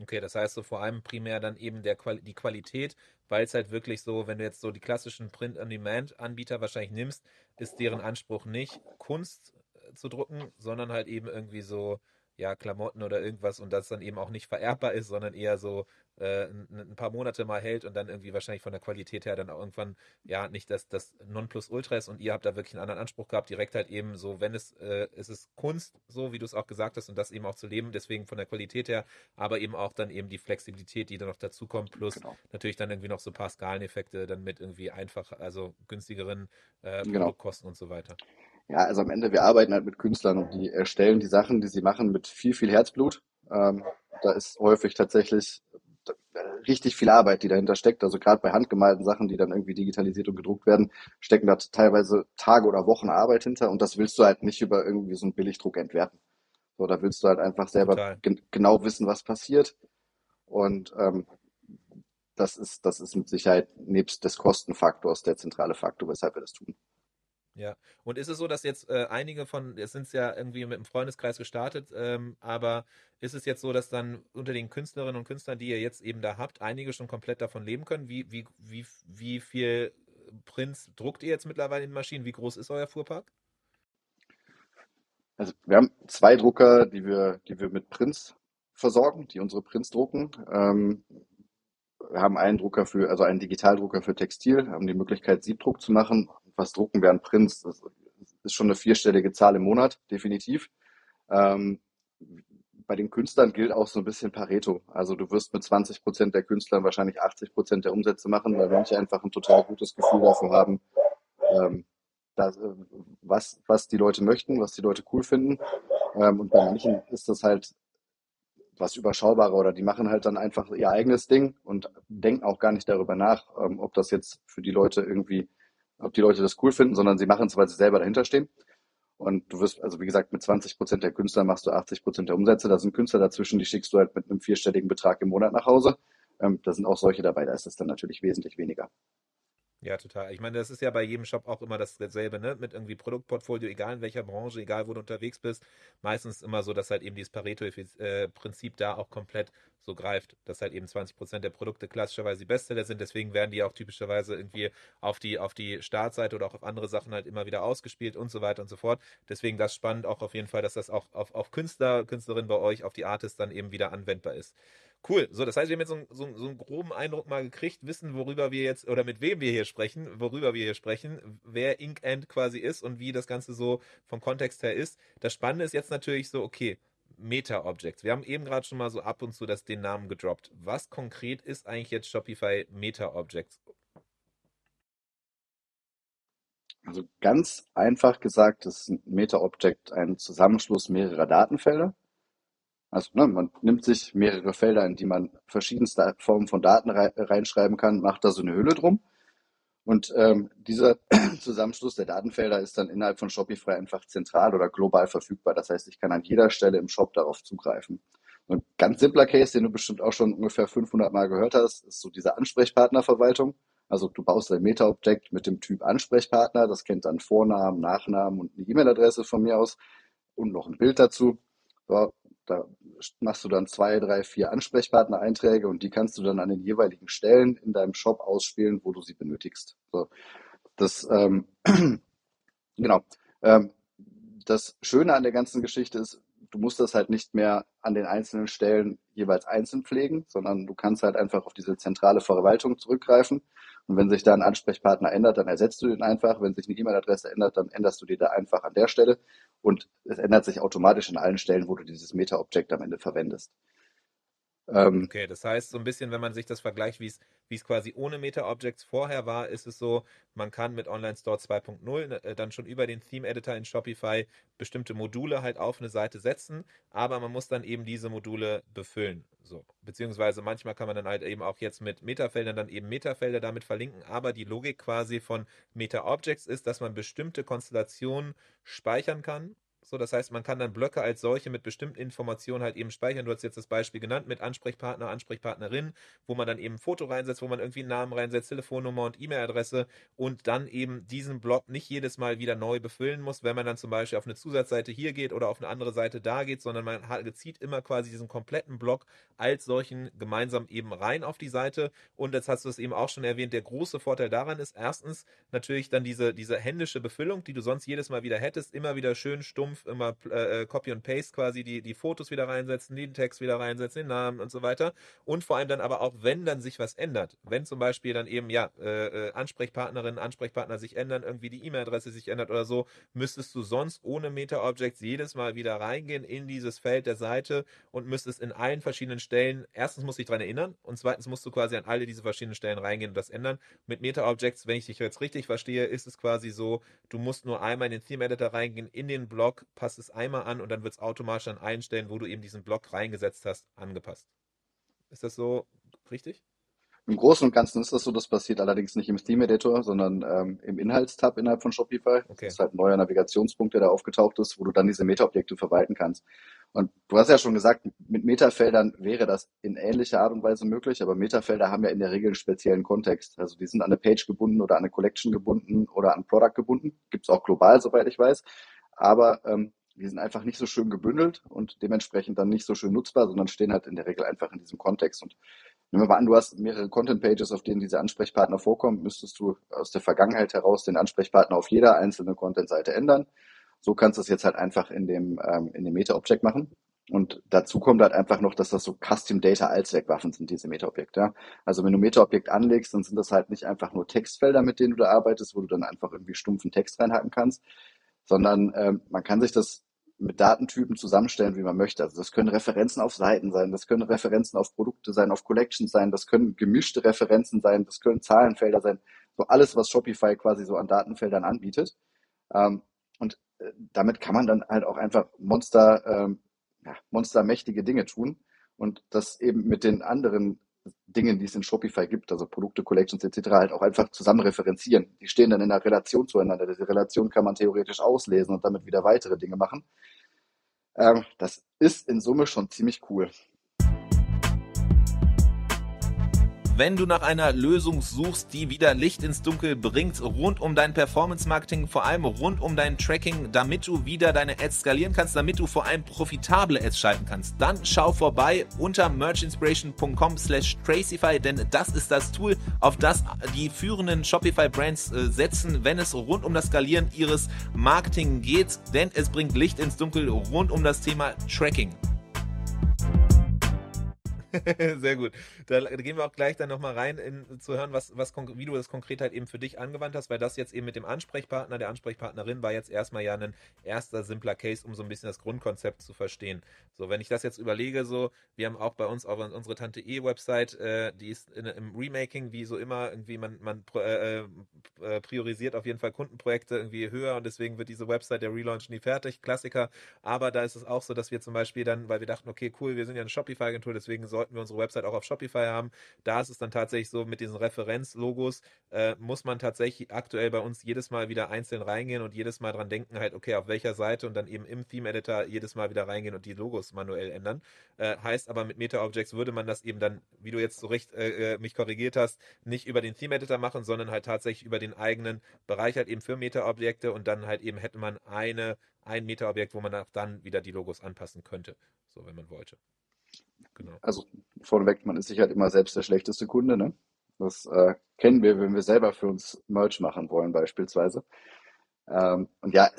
Okay, das heißt so vor allem primär dann eben der Quali die Qualität, weil es halt wirklich so, wenn du jetzt so die klassischen Print-on-Demand-Anbieter wahrscheinlich nimmst, ist deren Anspruch nicht Kunst äh, zu drucken, sondern halt eben irgendwie so, ja, Klamotten oder irgendwas und das dann eben auch nicht vererbbar ist, sondern eher so äh, ein, ein, paar Monate mal hält und dann irgendwie wahrscheinlich von der Qualität her dann auch irgendwann ja nicht das, das Nonplusultra ist und ihr habt da wirklich einen anderen Anspruch gehabt, direkt halt eben so, wenn es, äh, es ist Kunst, so wie du es auch gesagt hast und das eben auch zu leben, deswegen von der Qualität her, aber eben auch dann eben die Flexibilität, die dann noch dazu kommt, plus genau. natürlich dann irgendwie noch so ein paar Skaleneffekte dann mit irgendwie einfach, also günstigeren äh, genau. Produktkosten und so weiter. Ja, also am Ende, wir arbeiten halt mit Künstlern und die erstellen die Sachen, die sie machen, mit viel, viel Herzblut. Ähm, da ist häufig tatsächlich richtig viel Arbeit, die dahinter steckt. Also gerade bei handgemalten Sachen, die dann irgendwie digitalisiert und gedruckt werden, stecken da teilweise Tage oder Wochen Arbeit hinter und das willst du halt nicht über irgendwie so einen Billigdruck entwerten. So, da willst du halt einfach selber gen genau wissen, was passiert. Und ähm, das ist, das ist mit Sicherheit nebst des Kostenfaktors der zentrale Faktor, weshalb wir das tun. Ja, und ist es so, dass jetzt äh, einige von, es sind ja irgendwie mit dem Freundeskreis gestartet, ähm, aber ist es jetzt so, dass dann unter den Künstlerinnen und Künstlern, die ihr jetzt eben da habt, einige schon komplett davon leben können? Wie, wie, wie, wie viel Prints druckt ihr jetzt mittlerweile in Maschinen? Wie groß ist euer Fuhrpark? Also wir haben zwei Drucker, die wir, die wir mit Prints versorgen, die unsere Prints drucken. Ähm, wir haben einen Drucker für, also einen Digitaldrucker für Textil, haben die Möglichkeit, Siebdruck zu machen was drucken wir an Prints. Das ist schon eine vierstellige Zahl im Monat, definitiv. Ähm, bei den Künstlern gilt auch so ein bisschen Pareto. Also du wirst mit 20 Prozent der Künstlern wahrscheinlich 80 Prozent der Umsätze machen, weil manche einfach ein total gutes Gefühl dafür haben, ähm, das, äh, was, was die Leute möchten, was die Leute cool finden. Ähm, und bei manchen ist das halt was überschaubarer oder die machen halt dann einfach ihr eigenes Ding und denken auch gar nicht darüber nach, ähm, ob das jetzt für die Leute irgendwie ob die Leute das cool finden, sondern sie machen es, weil sie selber dahinter stehen. Und du wirst, also wie gesagt, mit 20 Prozent der Künstler machst du 80 Prozent der Umsätze. Da sind Künstler dazwischen, die schickst du halt mit einem vierstelligen Betrag im Monat nach Hause. Ähm, da sind auch solche dabei, da ist es dann natürlich wesentlich weniger. Ja, total. Ich meine, das ist ja bei jedem Shop auch immer dasselbe, ne? Mit irgendwie Produktportfolio, egal in welcher Branche, egal wo du unterwegs bist. Meistens immer so, dass halt eben dieses Pareto-Prinzip da auch komplett so greift, dass halt eben 20% der Produkte klassischerweise die Bestseller sind. Deswegen werden die auch typischerweise irgendwie auf die, auf die Startseite oder auch auf andere Sachen halt immer wieder ausgespielt und so weiter und so fort. Deswegen das spannend auch auf jeden Fall, dass das auch auf, auf Künstler, Künstlerinnen bei euch, auf die Artists dann eben wieder anwendbar ist. Cool. So, das heißt, wir haben jetzt so, so, so, einen groben Eindruck mal gekriegt, wissen, worüber wir jetzt oder mit wem wir hier sprechen, worüber wir hier sprechen, wer Ink End quasi ist und wie das Ganze so vom Kontext her ist. Das Spannende ist jetzt natürlich so, okay, Meta-Objects. Wir haben eben gerade schon mal so ab und zu das, den Namen gedroppt. Was konkret ist eigentlich jetzt Shopify Meta-Objects? Also ganz einfach gesagt ist ein Meta-Object ein Zusammenschluss mehrerer Datenfelder. Also ne, man nimmt sich mehrere Felder, in die man verschiedenste Formen von Daten reinschreiben kann, macht da so eine Hülle drum. Und ähm, dieser Zusammenschluss der Datenfelder ist dann innerhalb von Shopify einfach zentral oder global verfügbar. Das heißt, ich kann an jeder Stelle im Shop darauf zugreifen. Und ein ganz simpler Case, den du bestimmt auch schon ungefähr 500 Mal gehört hast, ist so diese Ansprechpartnerverwaltung. Also du baust ein Meta-Objekt mit dem Typ Ansprechpartner. Das kennt dann Vornamen, Nachnamen und eine E-Mail-Adresse von mir aus und noch ein Bild dazu. So, da machst du dann zwei, drei, vier Ansprechpartner-Einträge und die kannst du dann an den jeweiligen Stellen in deinem Shop ausspielen, wo du sie benötigst. So, das, ähm, genau. Ähm, das Schöne an der ganzen Geschichte ist, du musst das halt nicht mehr an den einzelnen Stellen jeweils einzeln pflegen, sondern du kannst halt einfach auf diese zentrale Verwaltung zurückgreifen. Und wenn sich da ein Ansprechpartner ändert, dann ersetzt du den einfach. Wenn sich eine E-Mail-Adresse ändert, dann änderst du die da einfach an der Stelle. Und es ändert sich automatisch an allen Stellen, wo du dieses Meta-Objekt am Ende verwendest. Ähm, okay, das heißt, so ein bisschen, wenn man sich das vergleicht, wie es, quasi ohne Meta-Objects vorher war, ist es so, man kann mit Online Store 2.0 ne, äh, dann schon über den Theme-Editor in Shopify bestimmte Module halt auf eine Seite setzen, aber man muss dann eben diese Module befüllen. So. Beziehungsweise manchmal kann man dann halt eben auch jetzt mit Metafeldern dann eben Metafelder damit verlinken, aber die Logik quasi von Meta-Objects ist, dass man bestimmte Konstellationen speichern kann so, das heißt, man kann dann Blöcke als solche mit bestimmten Informationen halt eben speichern. Du hast jetzt das Beispiel genannt mit Ansprechpartner, Ansprechpartnerin, wo man dann eben ein Foto reinsetzt, wo man irgendwie einen Namen reinsetzt, Telefonnummer und E-Mail-Adresse und dann eben diesen Block nicht jedes Mal wieder neu befüllen muss, wenn man dann zum Beispiel auf eine Zusatzseite hier geht oder auf eine andere Seite da geht, sondern man zieht immer quasi diesen kompletten Block als solchen gemeinsam eben rein auf die Seite. Und jetzt hast du es eben auch schon erwähnt, der große Vorteil daran ist erstens natürlich dann diese, diese händische Befüllung, die du sonst jedes Mal wieder hättest, immer wieder schön stumpf stumpf immer äh, Copy und Paste quasi die, die Fotos wieder reinsetzen, den Text wieder reinsetzen, den Namen und so weiter. Und vor allem dann aber auch, wenn dann sich was ändert. Wenn zum Beispiel dann eben, ja, äh, Ansprechpartnerinnen, Ansprechpartner sich ändern, irgendwie die E-Mail-Adresse sich ändert oder so, müsstest du sonst ohne Meta-Objects jedes Mal wieder reingehen in dieses Feld der Seite und müsstest in allen verschiedenen Stellen, erstens musst du dich daran erinnern und zweitens musst du quasi an alle diese verschiedenen Stellen reingehen und das ändern. Mit Meta-Objects, wenn ich dich jetzt richtig verstehe, ist es quasi so, du musst nur einmal in den Theme-Editor reingehen, in den Block, passt es einmal an und dann wird es automatisch an allen Stellen, wo du eben diesen Block reingesetzt hast, angepasst. Ist das so richtig? Im Großen und Ganzen ist das so, das passiert allerdings nicht im Theme Editor, sondern ähm, im Inhaltstab innerhalb von Shopify. Okay. Das ist halt ein neuer Navigationspunkt, der da aufgetaucht ist, wo du dann diese Meta-Objekte verwalten kannst. Und du hast ja schon gesagt, mit Metafeldern wäre das in ähnlicher Art und Weise möglich, aber Metafelder haben ja in der Regel einen speziellen Kontext. Also die sind an eine Page gebunden oder an eine Collection gebunden oder an Product gebunden. Gibt's auch global, soweit ich weiß. Aber ähm, die sind einfach nicht so schön gebündelt und dementsprechend dann nicht so schön nutzbar, sondern stehen halt in der Regel einfach in diesem Kontext. Und nehmen wir mal an, du hast mehrere Content-Pages, auf denen diese Ansprechpartner vorkommen, müsstest du aus der Vergangenheit heraus den Ansprechpartner auf jeder einzelnen Content-Seite ändern. So kannst du es jetzt halt einfach in dem, ähm, in dem Meta-Object machen. Und dazu kommt halt einfach noch, dass das so Custom Data Allzweckwaffen sind, diese Meta-Objekte. Also wenn du Meta-Objekt anlegst, dann sind das halt nicht einfach nur Textfelder, mit denen du da arbeitest, wo du dann einfach irgendwie stumpfen Text reinhacken kannst, sondern ähm, man kann sich das mit Datentypen zusammenstellen, wie man möchte. Also das können Referenzen auf Seiten sein, das können Referenzen auf Produkte sein, auf Collections sein, das können gemischte Referenzen sein, das können Zahlenfelder sein, so alles, was Shopify quasi so an Datenfeldern anbietet. Ähm, und äh, damit kann man dann halt auch einfach Monster, ähm, ja, monstermächtige Dinge tun und das eben mit den anderen Dingen, die es in Shopify gibt, also Produkte, Collections etc., halt auch einfach zusammen referenzieren. Die stehen dann in einer Relation zueinander. Diese Relation kann man theoretisch auslesen und damit wieder weitere Dinge machen. Ähm, das ist in Summe schon ziemlich cool. Wenn du nach einer Lösung suchst, die wieder Licht ins Dunkel bringt, rund um dein Performance-Marketing, vor allem rund um dein Tracking, damit du wieder deine Ads skalieren kannst, damit du vor allem profitable Ads schalten kannst, dann schau vorbei unter merchinspiration.com slash Tracify, denn das ist das Tool, auf das die führenden Shopify-Brands äh, setzen, wenn es rund um das Skalieren ihres Marketing geht, denn es bringt Licht ins Dunkel rund um das Thema Tracking. Sehr gut. Da gehen wir auch gleich dann nochmal rein, in, zu hören, was, was, wie du das konkret halt eben für dich angewandt hast, weil das jetzt eben mit dem Ansprechpartner, der Ansprechpartnerin war jetzt erstmal ja ein erster simpler Case, um so ein bisschen das Grundkonzept zu verstehen. So, wenn ich das jetzt überlege, so, wir haben auch bei uns auf unsere Tante E-Website, äh, die ist in, im Remaking, wie so immer, irgendwie man, man äh, äh, priorisiert auf jeden Fall Kundenprojekte irgendwie höher und deswegen wird diese Website der Relaunch nie fertig, Klassiker. Aber da ist es auch so, dass wir zum Beispiel dann, weil wir dachten, okay, cool, wir sind ja eine Shopify-Agentur, deswegen so sollten wir unsere Website auch auf Shopify haben. Da ist es dann tatsächlich so, mit diesen Referenzlogos äh, muss man tatsächlich aktuell bei uns jedes Mal wieder einzeln reingehen und jedes Mal dran denken, halt, okay, auf welcher Seite und dann eben im Theme-Editor jedes Mal wieder reingehen und die Logos manuell ändern. Äh, heißt aber, mit Meta-Objects würde man das eben dann, wie du jetzt so recht äh, äh mich korrigiert hast, nicht über den Theme-Editor machen, sondern halt tatsächlich über den eigenen Bereich halt eben für Meta-Objekte und dann halt eben hätte man eine ein Meta-Objekt, wo man auch dann wieder die Logos anpassen könnte, so wenn man wollte. Genau. Also vorneweg, man ist sich halt immer selbst der schlechteste Kunde. Ne? Das äh, kennen wir, wenn wir selber für uns Merch machen wollen beispielsweise. Ähm, und ja,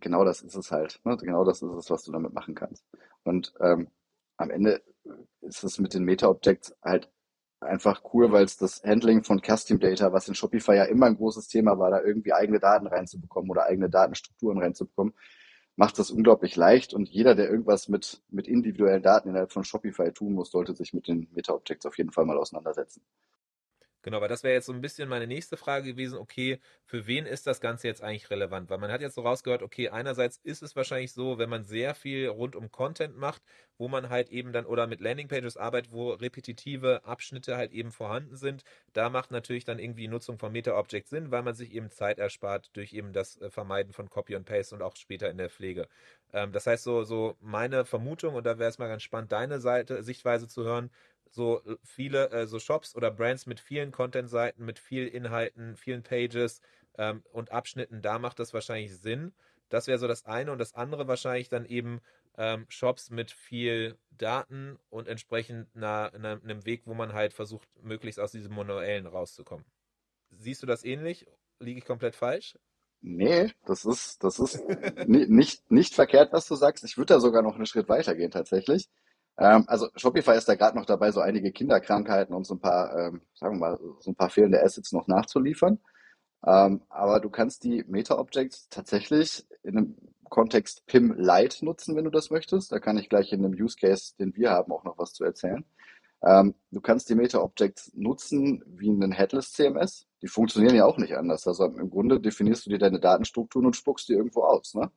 genau das ist es halt. Ne? Genau das ist es, was du damit machen kannst. Und ähm, am Ende ist es mit den Meta-Objects halt einfach cool, weil es das Handling von Custom Data, was in Shopify ja immer ein großes Thema war, da irgendwie eigene Daten reinzubekommen oder eigene Datenstrukturen reinzubekommen, macht das unglaublich leicht und jeder, der irgendwas mit, mit individuellen Daten innerhalb von Shopify tun muss, sollte sich mit den Meta-Objects auf jeden Fall mal auseinandersetzen. Genau, weil das wäre jetzt so ein bisschen meine nächste Frage gewesen, okay, für wen ist das Ganze jetzt eigentlich relevant? Weil man hat jetzt so rausgehört, okay, einerseits ist es wahrscheinlich so, wenn man sehr viel rund um Content macht, wo man halt eben dann oder mit Landingpages arbeitet, wo repetitive Abschnitte halt eben vorhanden sind, da macht natürlich dann irgendwie Nutzung von Meta-Objects Sinn, weil man sich eben Zeit erspart durch eben das äh, Vermeiden von Copy und Paste und auch später in der Pflege. Ähm, das heißt, so, so meine Vermutung, und da wäre es mal ganz spannend, deine Seite, Sichtweise zu hören, so äh, viele äh, so Shops oder Brands mit vielen Content-Seiten, mit vielen Inhalten, vielen Pages ähm, und Abschnitten, da macht das wahrscheinlich Sinn. Das wäre so das eine und das andere wahrscheinlich dann eben ähm, Shops mit viel Daten und entsprechend einer, einer, einem Weg, wo man halt versucht, möglichst aus diesem Manuellen rauszukommen. Siehst du das ähnlich? Liege ich komplett falsch? Nee, das ist, das ist nicht, nicht verkehrt, was du sagst. Ich würde da sogar noch einen Schritt weiter gehen tatsächlich. Ähm, also Shopify ist da gerade noch dabei, so einige Kinderkrankheiten und so ein paar, ähm, sagen wir mal, so ein paar fehlende Assets noch nachzuliefern. Ähm, aber du kannst die Meta-Objects tatsächlich in einem Kontext PIM Lite nutzen, wenn du das möchtest. Da kann ich gleich in einem Use Case, den wir haben, auch noch was zu erzählen. Ähm, du kannst die Meta-Objects nutzen wie einen Headless CMS. Die funktionieren ja auch nicht anders. Also im Grunde definierst du dir deine Datenstrukturen und spuckst die irgendwo aus. Ne?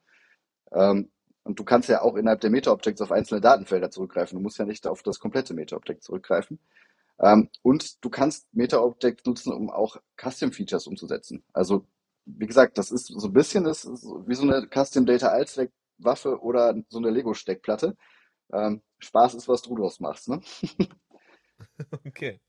Ähm, und du kannst ja auch innerhalb der Meta-Objects auf einzelne Datenfelder zurückgreifen. Du musst ja nicht auf das komplette Meta-Object zurückgreifen. Ähm, und du kannst Meta-Objects nutzen, um auch Custom-Features umzusetzen. Also, wie gesagt, das ist so ein bisschen ist wie so eine Custom Data Allzweck Waffe oder so eine Lego-Steckplatte. Ähm, Spaß ist, was du draus machst, ne? okay.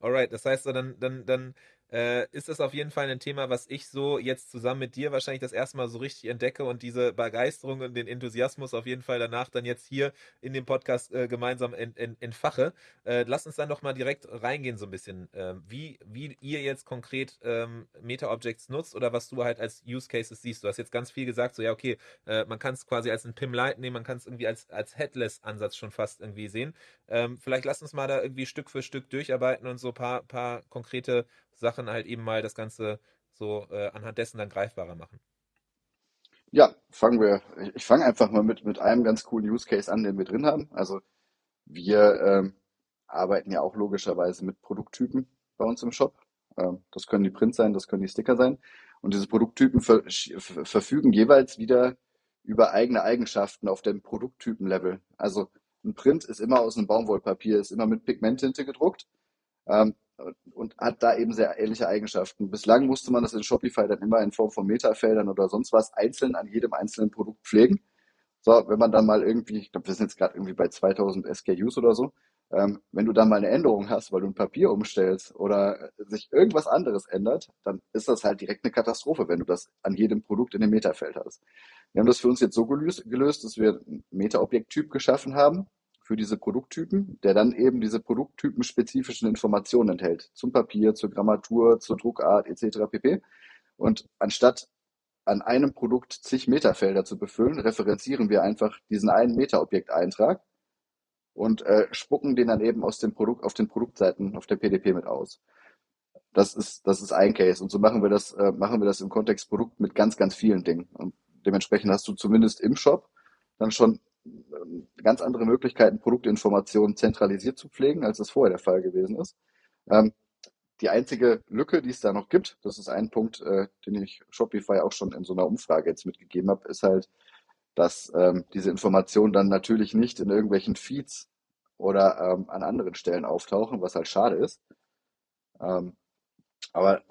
Alright, das heißt, dann, dann, dann äh, ist das auf jeden Fall ein Thema, was ich so jetzt zusammen mit dir wahrscheinlich das erste Mal so richtig entdecke und diese Begeisterung und den Enthusiasmus auf jeden Fall danach dann jetzt hier in dem Podcast äh, gemeinsam ent, ent, entfache. Äh, lass uns dann doch mal direkt reingehen so ein bisschen, ähm, wie, wie ihr jetzt konkret ähm, Meta-Objects nutzt oder was du halt als Use Cases siehst. Du hast jetzt ganz viel gesagt, so ja, okay, äh, man kann es quasi als ein PIM Light nehmen, man kann es irgendwie als, als Headless-Ansatz schon fast irgendwie sehen. Ähm, vielleicht lass uns mal da irgendwie Stück für Stück durcharbeiten und so ein paar, paar konkrete Sachen halt eben mal das Ganze so äh, anhand dessen dann greifbarer machen. Ja, fangen wir. Ich fange einfach mal mit, mit einem ganz coolen Use Case an, den wir drin haben. Also wir ähm, arbeiten ja auch logischerweise mit Produkttypen bei uns im Shop. Ähm, das können die Prints sein, das können die Sticker sein. Und diese Produkttypen ver verfügen jeweils wieder über eigene Eigenschaften auf dem Produkttypen-Level. Also ein Print ist immer aus einem Baumwollpapier, ist immer mit Pigmenttinte gedruckt. Ähm, und hat da eben sehr ähnliche Eigenschaften. Bislang musste man das in Shopify dann immer in Form von Metafeldern oder sonst was einzeln an jedem einzelnen Produkt pflegen. So, wenn man dann mal irgendwie, ich glaube, wir sind jetzt gerade irgendwie bei 2000 SKUs oder so, ähm, wenn du dann mal eine Änderung hast, weil du ein Papier umstellst oder sich irgendwas anderes ändert, dann ist das halt direkt eine Katastrophe, wenn du das an jedem Produkt in dem Metafeld hast. Wir haben das für uns jetzt so gelöst, gelöst dass wir einen Meta-Objekttyp geschaffen haben, für diese Produkttypen, der dann eben diese produkttypenspezifischen Informationen enthält. Zum Papier, zur Grammatur, zur Druckart etc. pp. Und anstatt an einem Produkt zig Metafelder zu befüllen, referenzieren wir einfach diesen einen Meta-Objekteintrag und äh, spucken den dann eben aus dem Produkt auf den Produktseiten auf der PDP mit aus. Das ist, das ist ein Case. Und so machen wir das, äh, machen wir das im Kontext Produkt mit ganz, ganz vielen Dingen. Und dementsprechend hast du zumindest im Shop dann schon ganz andere Möglichkeiten, Produktinformationen zentralisiert zu pflegen, als es vorher der Fall gewesen ist. Ähm, die einzige Lücke, die es da noch gibt, das ist ein Punkt, äh, den ich Shopify auch schon in so einer Umfrage jetzt mitgegeben habe, ist halt, dass ähm, diese Informationen dann natürlich nicht in irgendwelchen Feeds oder ähm, an anderen Stellen auftauchen, was halt schade ist. Ähm, aber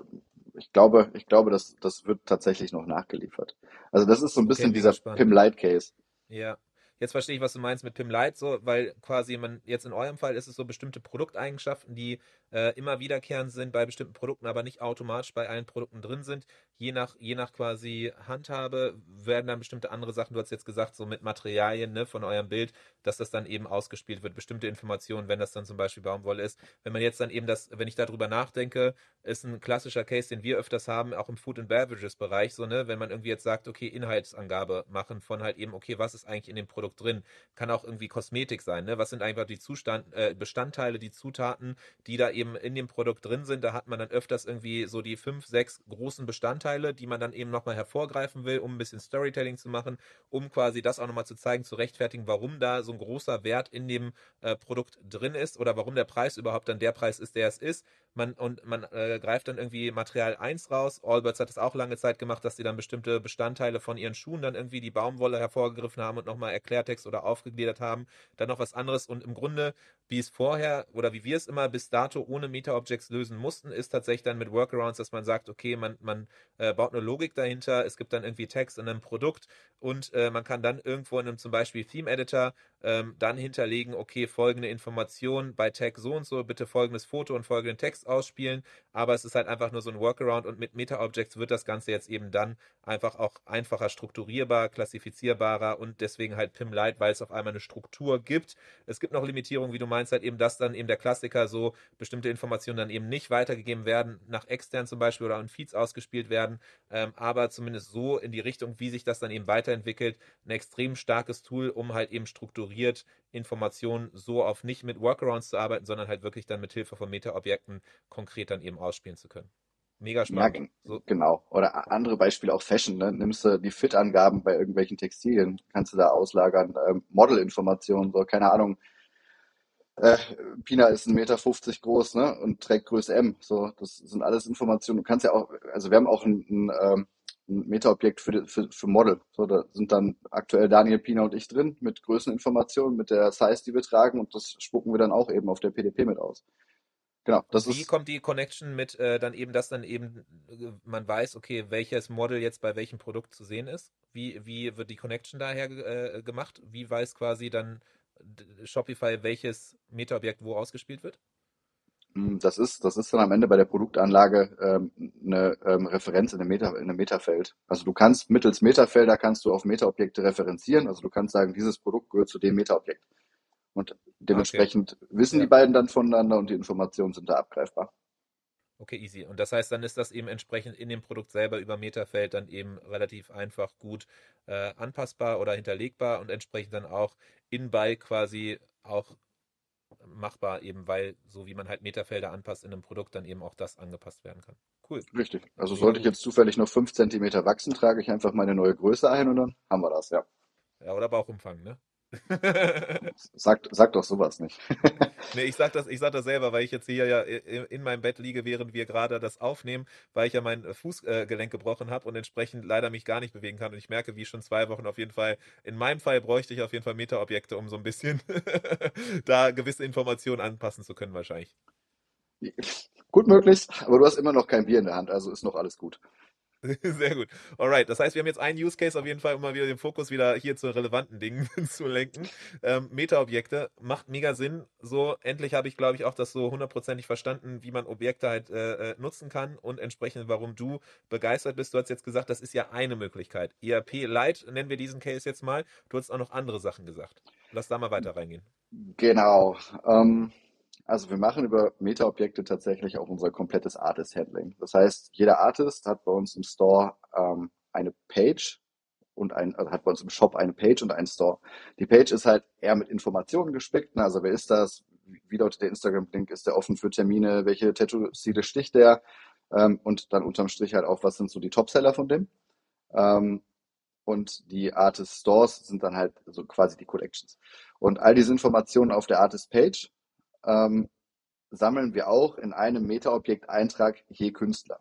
ich glaube, ich glaube, das, das wird tatsächlich noch nachgeliefert. Also das ist so ein bisschen okay, dieser Pim Light Case. Ja, Jetzt verstehe ich, was du meinst mit Pim Light, so, weil quasi man jetzt in eurem Fall ist es so bestimmte Produkteigenschaften, die äh, immer wiederkehrend sind bei bestimmten Produkten, aber nicht automatisch bei allen Produkten drin sind. Je nach, je nach quasi Handhabe werden dann bestimmte andere Sachen, du hast jetzt gesagt, so mit Materialien ne, von eurem Bild, dass das dann eben ausgespielt wird, bestimmte Informationen, wenn das dann zum Beispiel Baumwolle ist. Wenn man jetzt dann eben das, wenn ich darüber nachdenke, ist ein klassischer Case, den wir öfters haben, auch im Food and Beverages Bereich, so, ne, wenn man irgendwie jetzt sagt, okay, Inhaltsangabe machen von halt eben, okay, was ist eigentlich in dem Produkt drin? Kann auch irgendwie Kosmetik sein, ne? Was sind einfach die Zustand, äh, Bestandteile, die Zutaten, die da eben in dem Produkt drin sind? Da hat man dann öfters irgendwie so die fünf, sechs großen Bestandteile, die man dann eben nochmal hervorgreifen will, um ein bisschen Storytelling zu machen, um quasi das auch nochmal zu zeigen, zu rechtfertigen, warum da so ein großer Wert in dem äh, Produkt drin ist oder warum der Preis überhaupt dann der Preis ist, der es ist man und man äh, greift dann irgendwie Material 1 raus. Allbirds hat es auch lange Zeit gemacht, dass sie dann bestimmte Bestandteile von ihren Schuhen dann irgendwie die Baumwolle hervorgegriffen haben und nochmal Erklärtext oder aufgegliedert haben. Dann noch was anderes und im Grunde, wie es vorher oder wie wir es immer bis dato ohne Meta-Objects lösen mussten, ist tatsächlich dann mit Workarounds, dass man sagt, okay, man, man äh, baut eine Logik dahinter, es gibt dann irgendwie Text in einem Produkt und äh, man kann dann irgendwo in einem zum Beispiel Theme-Editor ähm, dann hinterlegen, okay, folgende Information bei Tag so und so, bitte folgendes Foto und folgenden Text ausspielen, aber es ist halt einfach nur so ein Workaround und mit Meta-Objects wird das Ganze jetzt eben dann einfach auch einfacher strukturierbar, klassifizierbarer und deswegen halt PIM Lite, weil es auf einmal eine Struktur gibt. Es gibt noch Limitierungen, wie du meinst, halt eben, dass dann eben der Klassiker so bestimmte Informationen dann eben nicht weitergegeben werden, nach extern zum Beispiel oder in Feeds ausgespielt werden, ähm, aber zumindest so in die Richtung, wie sich das dann eben weiterentwickelt, ein extrem starkes Tool, um halt eben strukturiert Informationen so auf nicht mit Workarounds zu arbeiten, sondern halt wirklich dann mit Hilfe von Meta-Objekten konkret dann eben ausspielen zu können. Mega spannend. Ja, genau. Oder andere Beispiele auch Fashion. Ne? Nimmst du die Fit-Angaben bei irgendwelchen Textilien, kannst du da auslagern. Ähm, Model-Informationen, so keine Ahnung. Äh, Pina ist 1,50 Meter groß ne? und trägt Größe M. So, das sind alles Informationen. Du kannst ja auch, also wir haben auch ein, ein, ähm, ein Meta-Objekt für, für, für Model. So, da sind dann aktuell Daniel Pina und ich drin mit Größeninformationen, mit der Size, die wir tragen und das spucken wir dann auch eben auf der PDP mit aus. Genau, das Wie ist, kommt die Connection mit äh, dann eben, dass dann eben äh, man weiß, okay, welches Model jetzt bei welchem Produkt zu sehen ist? Wie, wie wird die Connection daher äh, gemacht? Wie weiß quasi dann Shopify, welches Meta-Objekt wo ausgespielt wird? Hm, das ist, das ist dann am Ende bei der Produktanlage ähm, eine ähm, Referenz in einem, Meta, in einem Metafeld. Also du kannst mittels Metafelder kannst du auf Meta-Objekte referenzieren. Also du kannst sagen, dieses Produkt gehört zu dem Meta-Objekt. Und dementsprechend okay. wissen ja. die beiden dann voneinander und die Informationen sind da abgreifbar. Okay, easy. Und das heißt, dann ist das eben entsprechend in dem Produkt selber über Metafeld dann eben relativ einfach gut äh, anpassbar oder hinterlegbar und entsprechend dann auch in bei quasi auch machbar, eben weil so wie man halt Metafelder anpasst in einem Produkt, dann eben auch das angepasst werden kann. Cool. Richtig. Also sollte ich jetzt zufällig noch 5 cm wachsen, trage ich einfach meine neue Größe ein und dann haben wir das, ja. Ja, oder Bauchumfang, ne? sag, sag doch sowas nicht. nee, ich sag das, ich sag das selber, weil ich jetzt hier ja in meinem Bett liege, während wir gerade das aufnehmen, weil ich ja mein Fußgelenk gebrochen habe und entsprechend leider mich gar nicht bewegen kann. Und ich merke, wie schon zwei Wochen auf jeden Fall, in meinem Fall bräuchte ich auf jeden Fall Meta-Objekte, um so ein bisschen da gewisse Informationen anpassen zu können, wahrscheinlich. Gut möglich, aber du hast immer noch kein Bier in der Hand, also ist noch alles gut. Sehr gut. Alright, das heißt, wir haben jetzt einen Use Case auf jeden Fall, um mal wieder den Fokus wieder hier zu relevanten Dingen zu lenken. Ähm, Meta-Objekte macht mega Sinn. So, endlich habe ich, glaube ich, auch das so hundertprozentig verstanden, wie man Objekte halt äh, äh, nutzen kann und entsprechend, warum du begeistert bist. Du hast jetzt gesagt, das ist ja eine Möglichkeit. ERP Lite nennen wir diesen Case jetzt mal. Du hast auch noch andere Sachen gesagt. Lass da mal weiter reingehen. Genau. Ähm also wir machen über Meta-Objekte tatsächlich auch unser komplettes Artist-Handling. Das heißt, jeder Artist hat bei uns im Store ähm, eine Page und ein, also hat bei uns im Shop eine Page und einen Store. Die Page ist halt eher mit Informationen gespickt. Ne? Also wer ist das? Wie lautet der Instagram-Link? Ist der offen für Termine? Welche Tattoo-Stile sticht der? Ähm, und dann unterm Strich halt auch, was sind so die Topseller von dem? Ähm, und die Artist Stores sind dann halt so quasi die Collections. Und all diese Informationen auf der Artist Page ähm, sammeln wir auch in einem Meta-Objekt-Eintrag je Künstler.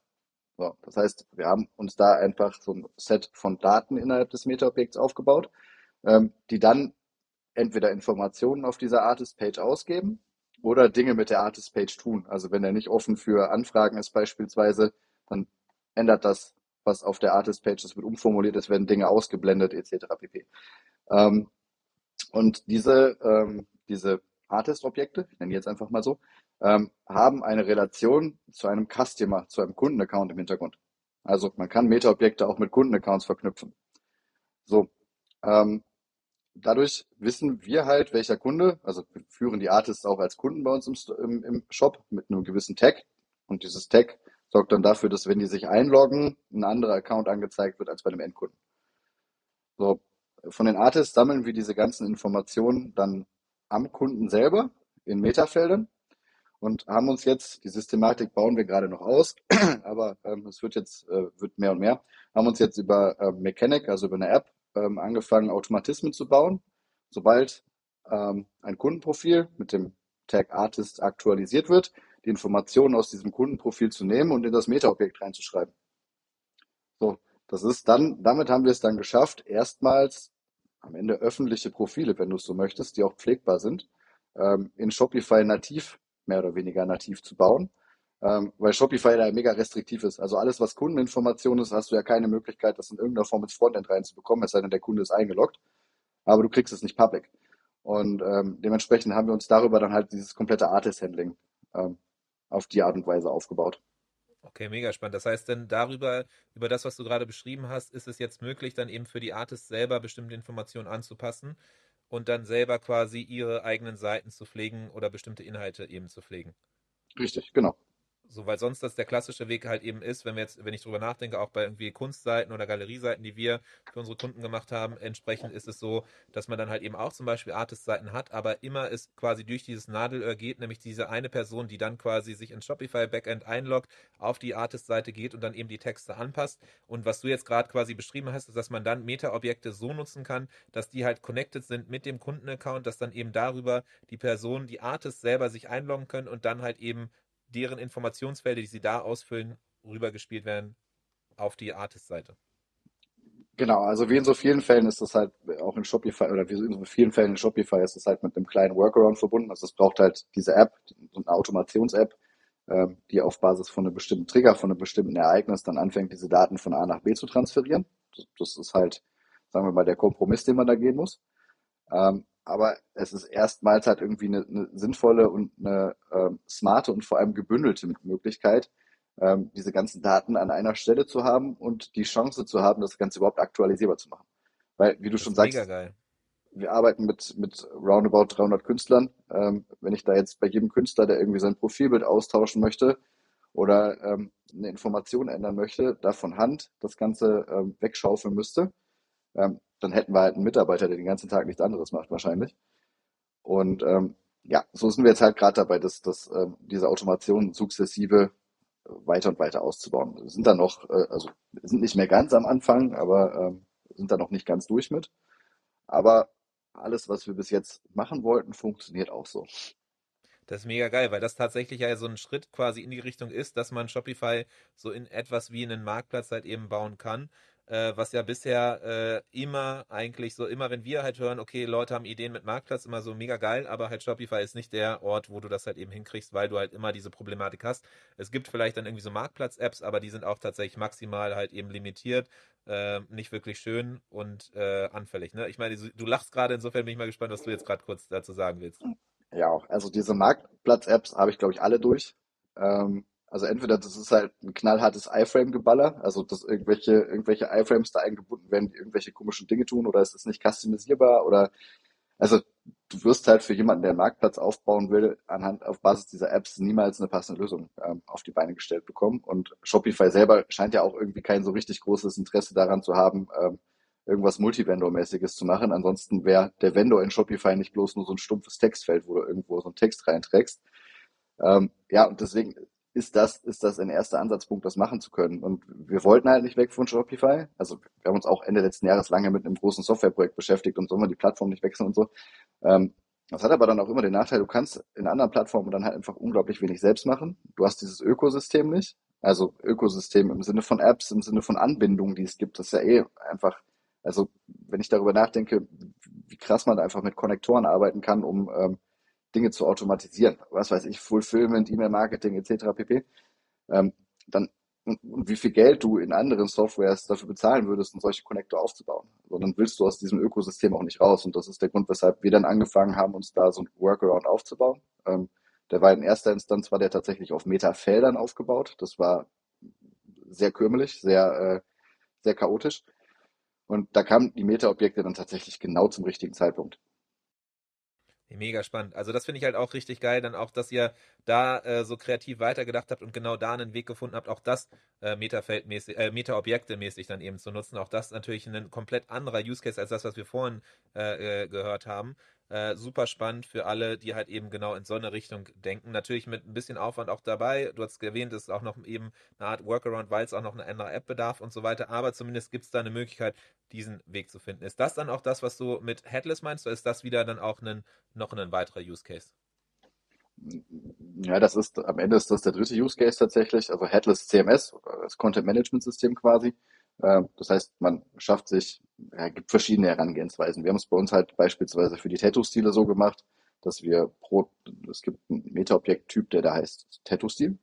So, das heißt, wir haben uns da einfach so ein Set von Daten innerhalb des Meta-Objekts aufgebaut, ähm, die dann entweder Informationen auf dieser Artist-Page ausgeben oder Dinge mit der Artist-Page tun. Also wenn er nicht offen für Anfragen ist beispielsweise, dann ändert das, was auf der Artist-Page ist, wird umformuliert, es werden Dinge ausgeblendet etc. pp. Ähm, und diese, ähm, diese Artist-Objekte, ich nenne die jetzt einfach mal so, ähm, haben eine Relation zu einem Customer, zu einem Kundenaccount im Hintergrund. Also man kann Meta-Objekte auch mit Kundenaccounts verknüpfen. So, ähm, dadurch wissen wir halt, welcher Kunde, also führen die Artists auch als Kunden bei uns im, im, im Shop mit einem gewissen Tag. Und dieses Tag sorgt dann dafür, dass wenn die sich einloggen, ein anderer Account angezeigt wird als bei dem Endkunden. So, von den Artists sammeln wir diese ganzen Informationen dann am Kunden selber in Metafeldern und haben uns jetzt, die Systematik bauen wir gerade noch aus, aber ähm, es wird jetzt äh, wird mehr und mehr, haben uns jetzt über äh, Mechanic, also über eine App, ähm, angefangen, Automatismen zu bauen. Sobald ähm, ein Kundenprofil mit dem Tag Artist aktualisiert wird, die Informationen aus diesem Kundenprofil zu nehmen und in das Meta-Objekt reinzuschreiben. So, das ist dann, damit haben wir es dann geschafft, erstmals am Ende öffentliche Profile, wenn du es so möchtest, die auch pflegbar sind, ähm, in Shopify nativ, mehr oder weniger nativ zu bauen, ähm, weil Shopify da mega restriktiv ist. Also alles, was Kundeninformation ist, hast du ja keine Möglichkeit, das in irgendeiner Form ins Frontend reinzubekommen, es sei denn, der Kunde ist eingeloggt, aber du kriegst es nicht public. Und ähm, dementsprechend haben wir uns darüber dann halt dieses komplette Artist-Handling auf die Art und Weise aufgebaut. Okay, mega spannend. Das heißt denn darüber, über das, was du gerade beschrieben hast, ist es jetzt möglich, dann eben für die Artists selber bestimmte Informationen anzupassen und dann selber quasi ihre eigenen Seiten zu pflegen oder bestimmte Inhalte eben zu pflegen. Richtig, genau. So, weil sonst das der klassische Weg halt eben ist, wenn wir jetzt, wenn ich drüber nachdenke, auch bei irgendwie Kunstseiten oder Galerieseiten, die wir für unsere Kunden gemacht haben, entsprechend ist es so, dass man dann halt eben auch zum Beispiel Artist-Seiten hat, aber immer ist quasi durch dieses Nadelöhr geht, nämlich diese eine Person, die dann quasi sich ins Shopify-Backend einloggt, auf die Artist-Seite geht und dann eben die Texte anpasst. Und was du jetzt gerade quasi beschrieben hast, ist, dass man dann Meta-Objekte so nutzen kann, dass die halt connected sind mit dem Kundenaccount, dass dann eben darüber die Person, die Artists selber sich einloggen können und dann halt eben deren Informationsfelder, die sie da ausfüllen, rübergespielt werden auf die Artist-Seite. Genau, also wie in so vielen Fällen ist das halt auch in Shopify oder wie in so vielen Fällen in Shopify ist es halt mit einem kleinen Workaround verbunden. Also es braucht halt diese App, so eine Automations-App, ähm, die auf Basis von einem bestimmten Trigger, von einem bestimmten Ereignis dann anfängt, diese Daten von A nach B zu transferieren. Das ist halt, sagen wir mal, der Kompromiss, den man da gehen muss. Aber es ist erstmals halt irgendwie eine, eine sinnvolle und eine ähm, smarte und vor allem gebündelte Möglichkeit, ähm, diese ganzen Daten an einer Stelle zu haben und die Chance zu haben, das Ganze überhaupt aktualisierbar zu machen. Weil, wie du Das schon sagst, wir arbeiten mit, mit roundabout 300 Künstlern. Ähm, wenn ich da jetzt bei jedem Künstler, der irgendwie sein Profilbild austauschen möchte oder ähm, eine Information ändern möchte, da von Hand das Ganze ähm, wegschaufeln müsste, ähm, dann hätten wir halt einen Mitarbeiter, der den ganzen Tag nichts anderes macht wahrscheinlich. Und ähm, ja, so sind wir jetzt halt gerade dabei, dass, dass ähm, diese Automation sukzessive weiter und weiter auszubauen. Wir sind da noch, äh, also sind nicht mehr ganz am Anfang, aber ähm, sind da noch nicht ganz durch mit. Aber alles, was wir bis jetzt machen wollten, funktioniert auch so. Das ist mega geil, weil das tatsächlich ja so ein Schritt quasi in die Richtung ist, dass man Shopify so in etwas wie einen Marktplatz halt eben bauen kann. Äh, was ja bisher äh, immer eigentlich so, immer wenn wir halt hören, okay, Leute haben Ideen mit Marktplatz, immer so mega geil, aber halt Shopify ist nicht der Ort, wo du das halt eben hinkriegst, weil du halt immer diese Problematik hast. Es gibt vielleicht dann irgendwie so Marktplatz-Apps, aber die sind auch tatsächlich maximal halt eben limitiert, äh, nicht wirklich schön und äh, anfällig. Ne? Ich meine, du, lachst gerade, insofern bin ich mal gespannt, was du jetzt gerade kurz dazu sagen willst. Ja, auch. Also diese Marktplatz-Apps habe ich, glaube ich, alle durch. Ähm, also entweder das ist halt ein knallhartes iFrame-Geballer, also dass irgendwelche, irgendwelche iFrames da eingebunden werden, die irgendwelche komischen Dinge tun, oder es ist nicht customisierbar, oder also du wirst halt für jemanden, der einen Marktplatz aufbauen will, anhand auf Basis dieser Apps niemals eine passende Lösung ähm, auf die Beine gestellt bekommen. Und Shopify selber scheint ja auch irgendwie kein so richtig großes Interesse daran zu haben, ähm, irgendwas Multivendor-mäßiges zu machen. Ansonsten wäre der Vendor in Shopify nicht bloß nur so ein stumpfes Textfeld, wo du irgendwo so einen Text reinträgst. Ähm, ja, und deswegen ist das, ist das ein erster Ansatzpunkt, das machen zu können. Und wir wollten halt nicht weg von Shopify. Also wir haben uns auch Ende letzten Jahres lange mit einem großen Softwareprojekt beschäftigt und sollen wir die Plattform nicht wechseln und so. Ähm, das hat aber dann auch immer den Nachteil, du kannst in anderen Plattformen dann halt einfach unglaublich wenig selbst machen. Du hast dieses Ökosystem nicht. Also Ökosystem im Sinne von Apps, im Sinne von Anbindungen, die es gibt, das ist ja eh einfach, also wenn ich darüber nachdenke, wie krass man einfach mit Konnektoren arbeiten kann, um ähm, Dinge zu automatisieren, was weiß ich, Fulfillment, E-Mail-Marketing etc. pp. Ähm, dann und, wie viel Geld du in anderen Softwares dafür bezahlen würdest, um solche Connector aufzubauen. So, dann willst du aus diesem Ökosystem auch nicht raus. Und das ist der Grund, weshalb wir dann angefangen haben, uns da so ein Workaround aufzubauen. Ähm, der war in erster Instanz war der tatsächlich auf Metafeldern aufgebaut. Das war sehr kürmelig, sehr, äh, sehr chaotisch. Und da kamen die Meta-Objekte dann tatsächlich genau zum richtigen Zeitpunkt. Mega spannend. Also das finde ich halt auch richtig geil, dann auch, dass ihr da äh, so kreativ weitergedacht habt und genau da einen Weg gefunden habt, auch das äh, Metafeldmäßig, äh, Meta-Objekte-mäßig dann eben zu nutzen. Auch das natürlich ein komplett anderer Use Case als das, was wir vorhin äh, äh, gehört haben. Äh, super spannend für alle, die halt eben genau in so eine Richtung denken. Natürlich mit ein bisschen Aufwand auch dabei. Du hast erwähnt, es ist auch noch eben eine Art Workaround, weil es auch noch eine andere App bedarf und so weiter. Aber zumindest gibt es da eine Möglichkeit, diesen Weg zu finden. Ist das dann auch das, was du mit Headless meinst, oder ist das wieder dann auch ein, noch ein weiterer Use Case? Ja, das ist, am Ende ist das der dritte Use Case tatsächlich, also Headless CMS, das Content Management System quasi. Ähm, das heißt, man schafft sich, ja, gibt verschiedene Herangehensweisen. Wir haben es bei uns halt beispielsweise für die Tattoo-Stile so gemacht, dass wir pro, es gibt einen Meta-Objekt-Typ, der da heißt Tattoo-Stil.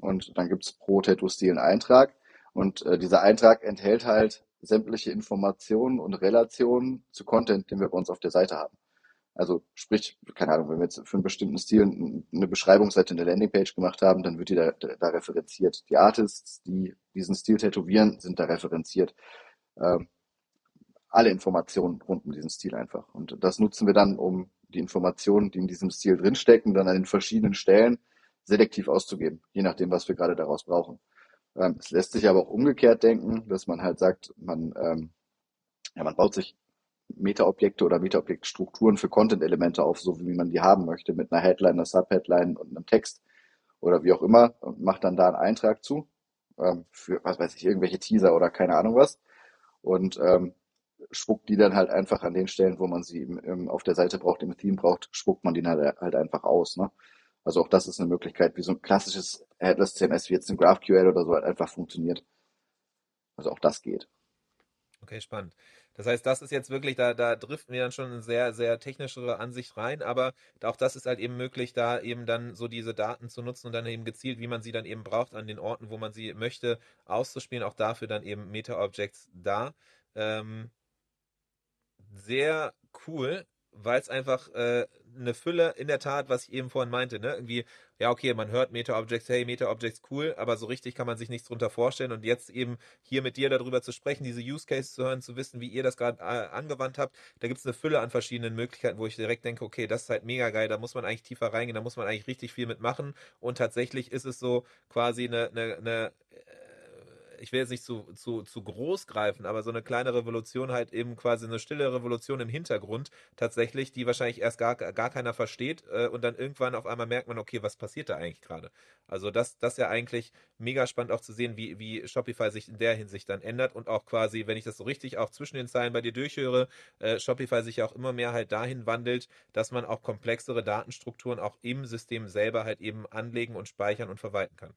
Und dann gibt es pro Tattoo-Stil einen Eintrag. Und äh, dieser Eintrag enthält halt sämtliche Informationen und Relationen zu Content, den wir bei uns auf der Seite haben. Also sprich, keine Ahnung, wenn wir jetzt für einen bestimmten Stil eine Beschreibungsseite in der Landingpage gemacht haben, dann wird die da, da referenziert. Die Artists, die diesen Stil tätowieren, sind da referenziert. Ähm, alle Informationen rund um diesen Stil einfach. Und das nutzen wir dann, um die Informationen, die in diesem Stil drinstecken, dann an den verschiedenen Stellen selektiv auszugeben, je nachdem, was wir gerade daraus brauchen. Ähm, es lässt sich aber auch umgekehrt denken, dass man halt sagt, man, ähm, ja, man baut sich Meta-Objekte oder Meta-Objektstrukturen für Content-Elemente auf, so wie man die haben möchte, mit einer Headline, einer Subheadline und einem Text oder wie auch immer und macht dann da einen Eintrag zu ähm, für, was weiß ich, irgendwelche Teaser oder keine Ahnung was und ähm, spuckt die dann halt einfach an den Stellen, wo man sie im, im, auf der Seite braucht, im Theme braucht, spuckt man die halt, halt einfach aus. Ne? Also auch das ist eine Möglichkeit, wie so ein klassisches Headless CMS wie jetzt ein GraphQL oder so halt einfach funktioniert. Also auch das geht. Okay, spannend. Das heißt, das ist jetzt wirklich, da, da driften wir dann schon in sehr, sehr technischere Ansicht rein, aber auch das ist halt eben möglich, da eben dann so diese Daten zu nutzen und dann eben gezielt, wie man sie dann eben braucht, an den Orten, wo man sie möchte, auszuspielen. Auch dafür dann eben Meta-Objects da. Ähm, sehr cool weil es einfach äh, eine Fülle in der Tat, was ich eben vorhin meinte, ne? Irgendwie, ja, okay, man hört Meta-Objects, hey, Meta-Objects cool, aber so richtig kann man sich nichts drunter vorstellen. Und jetzt eben hier mit dir darüber zu sprechen, diese Use Cases zu hören, zu wissen, wie ihr das gerade äh, angewandt habt, da gibt es eine Fülle an verschiedenen Möglichkeiten, wo ich direkt denke, okay, das ist halt mega geil, da muss man eigentlich tiefer reingehen, da muss man eigentlich richtig viel mitmachen. Und tatsächlich ist es so quasi eine, eine, eine ich will jetzt nicht zu, zu, zu groß greifen, aber so eine kleine Revolution halt eben quasi eine stille Revolution im Hintergrund tatsächlich, die wahrscheinlich erst gar, gar keiner versteht äh, und dann irgendwann auf einmal merkt man, okay, was passiert da eigentlich gerade? Also das, das ist ja eigentlich mega spannend auch zu sehen, wie, wie Shopify sich in der Hinsicht dann ändert und auch quasi, wenn ich das so richtig auch zwischen den Zeilen bei dir durchhöre, äh, Shopify sich ja auch immer mehr halt dahin wandelt, dass man auch komplexere Datenstrukturen auch im System selber halt eben anlegen und speichern und verwalten kann.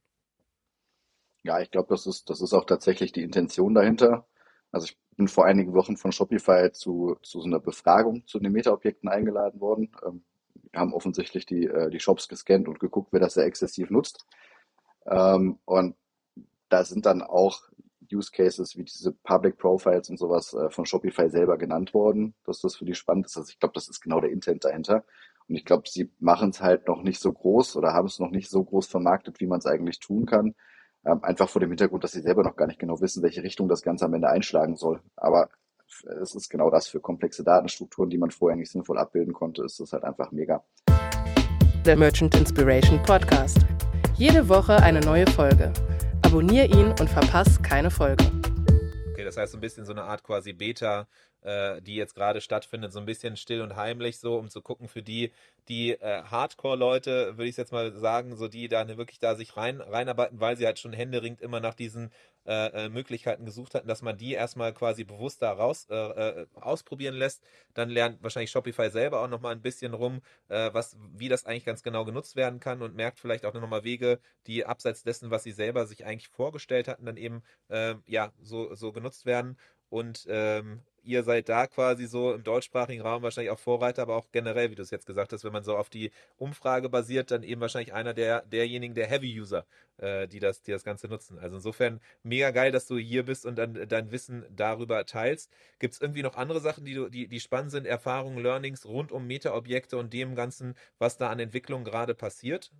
Ja, ich glaube, das ist, das ist auch tatsächlich die Intention dahinter. Also ich bin vor einigen Wochen von Shopify zu, zu so einer Befragung zu den Meta-Objekten eingeladen worden. Ähm, wir haben offensichtlich die, äh, die Shops gescannt und geguckt, wer das sehr exzessiv nutzt. Ähm, und da sind dann auch Use Cases wie diese Public Profiles und sowas äh, von Shopify selber genannt worden, dass das für die spannend ist. Also ich glaube, das ist genau der Intent dahinter. Und ich glaube, sie machen es halt noch nicht so groß oder haben es noch nicht so groß vermarktet, wie man es eigentlich tun kann. Ähm, einfach vor dem Hintergrund, dass sie selber noch gar nicht genau wissen, welche Richtung das Ganze am Ende einschlagen soll. Aber es ist genau das für komplexe Datenstrukturen, die man vorher nicht sinnvoll abbilden konnte, ist das halt einfach mega. Der Merchant Inspiration Podcast. Jede Woche eine neue Folge. Abonnier ihn und verpass keine Folge. Das heißt so ein bisschen so eine Art quasi Beta äh, die jetzt gerade stattfindet, so ein bisschen still und heimlich, so um zu gucken für die, die äh, Hardcore-Leute, würde ich jetzt mal sagen, so die da wirklich da sich rein, reinarbeiten, weil sie halt schon händeringend immer nach diesen äh, äh, Möglichkeiten gesucht hatten, dass man die erstmal quasi bewusst da raus äh, äh, ausprobieren lässt. Dann lernt wahrscheinlich Shopify selber auch nochmal ein bisschen rum, äh, was, wie das eigentlich ganz genau genutzt werden kann und merkt vielleicht auch nochmal Wege, die abseits dessen, was sie selber sich eigentlich vorgestellt hatten, dann eben äh, ja so, so genutzt werden. Und ähm, ihr seid da quasi so im deutschsprachigen Raum wahrscheinlich auch Vorreiter, aber auch generell, wie du es jetzt gesagt hast, wenn man so auf die Umfrage basiert, dann eben wahrscheinlich einer der derjenigen, der Heavy-User, äh, die, das, die das Ganze nutzen. Also insofern mega geil, dass du hier bist und dann dein Wissen darüber teilst. Gibt es irgendwie noch andere Sachen, die, du, die, die spannend sind, Erfahrungen, Learnings rund um Meta-Objekte und dem Ganzen, was da an Entwicklung gerade passiert?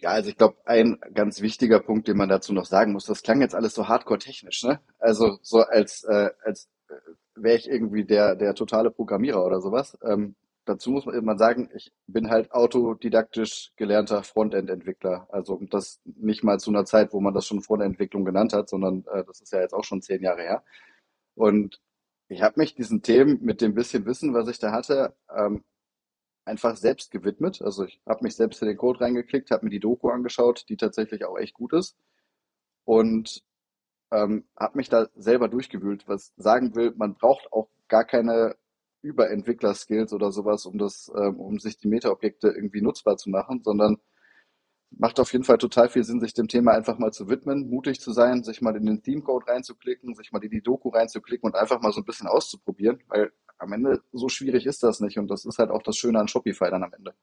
Ja, also ich glaube, ein ganz wichtiger Punkt, den man dazu noch sagen muss, das klang jetzt alles so hardcore technisch, ne? Also so als, äh, als äh, wäre ich irgendwie der, der totale Programmierer oder sowas. Ähm, dazu muss man sagen, ich bin halt autodidaktisch gelernter Frontend-Entwickler. Also das nicht mal zu einer Zeit, wo man das schon Frontend-Entwicklung genannt hat, sondern äh, das ist ja jetzt auch schon zehn Jahre her. Und ich habe mich diesen Themen mit dem bisschen Wissen, was ich da hatte, ähm, einfach selbst gewidmet. Also ich habe mich selbst in den Code reingeklickt, habe mir die Doku angeschaut, die tatsächlich auch echt gut ist und ähm, habe mich da selber durchgewühlt, was sagen will, man braucht auch gar keine Überentwickler-Skills oder sowas, um das, ähm, um sich die Meta-Objekte irgendwie nutzbar zu machen, sondern macht auf jeden Fall total viel Sinn, sich dem Thema einfach mal zu widmen, mutig zu sein, sich mal in den Theme-Code reinzuklicken, sich mal in die Doku reinzuklicken und einfach mal so ein bisschen auszuprobieren, weil am Ende so schwierig ist das nicht und das ist halt auch das Schöne an Shopify dann am Ende.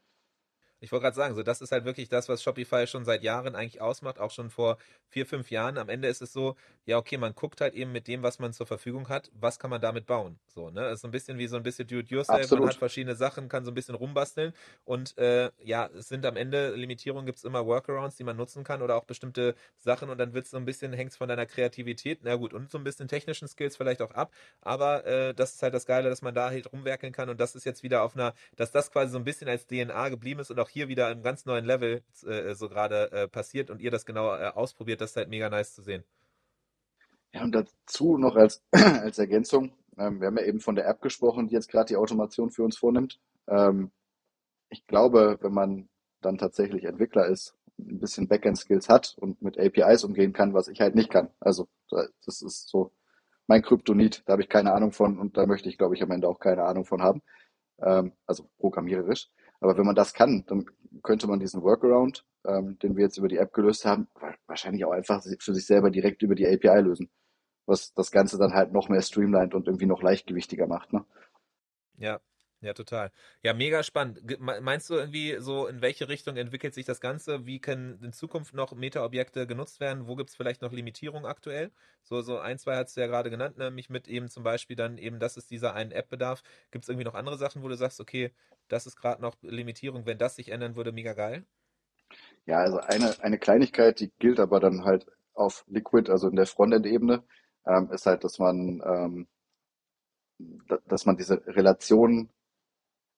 Ich wollte gerade sagen, so das ist halt wirklich das, was Shopify schon seit Jahren eigentlich ausmacht, auch schon vor vier, fünf Jahren. Am Ende ist es so, ja, okay, man guckt halt eben mit dem, was man zur Verfügung hat, was kann man damit bauen. So, ne? Es ist so ein bisschen wie so ein bisschen Do-it-yourself. Man hat verschiedene Sachen, kann so ein bisschen rumbasteln. Und äh, ja, es sind am Ende Limitierungen, gibt es immer Workarounds, die man nutzen kann oder auch bestimmte Sachen und dann wird es so ein bisschen, hängt es von deiner Kreativität, na gut, und so ein bisschen technischen Skills vielleicht auch ab. Aber äh, das ist halt das Geile, dass man da halt rumwerkeln kann und das ist jetzt wieder auf einer, dass das quasi so ein bisschen als DNA geblieben ist und auch hier wieder im ganz neuen Level äh, so gerade äh, passiert und ihr das genau äh, ausprobiert, das ist halt mega nice zu sehen. Ja, und dazu noch als, als Ergänzung, ähm, wir haben ja eben von der App gesprochen, die jetzt gerade die Automation für uns vornimmt. Ähm, ich glaube, wenn man dann tatsächlich Entwickler ist, ein bisschen Backend-Skills hat und mit APIs umgehen kann, was ich halt nicht kann. Also das ist so mein Kryptonit, da habe ich keine Ahnung von und da möchte ich, glaube ich, am Ende auch keine Ahnung von haben. Ähm, also programmiererisch. Aber wenn man das kann, dann könnte man diesen Workaround, ähm, den wir jetzt über die App gelöst haben, wahrscheinlich auch einfach für sich selber direkt über die API lösen. Was das Ganze dann halt noch mehr streamlined und irgendwie noch leichtgewichtiger macht. Ne? Ja, ja, total. Ja, mega spannend. Meinst du irgendwie so, in welche Richtung entwickelt sich das Ganze? Wie können in Zukunft noch Meta-Objekte genutzt werden? Wo gibt es vielleicht noch Limitierungen aktuell? So, so ein, zwei hat es ja gerade genannt, nämlich mit eben zum Beispiel dann eben, dass es dieser einen App-Bedarf. Gibt es irgendwie noch andere Sachen, wo du sagst, okay, das ist gerade noch Limitierung, wenn das sich ändern würde, mega geil? Ja, also eine, eine Kleinigkeit, die gilt aber dann halt auf Liquid, also in der Frontend-Ebene, ähm, ist halt, dass man, ähm, dass man diese Relation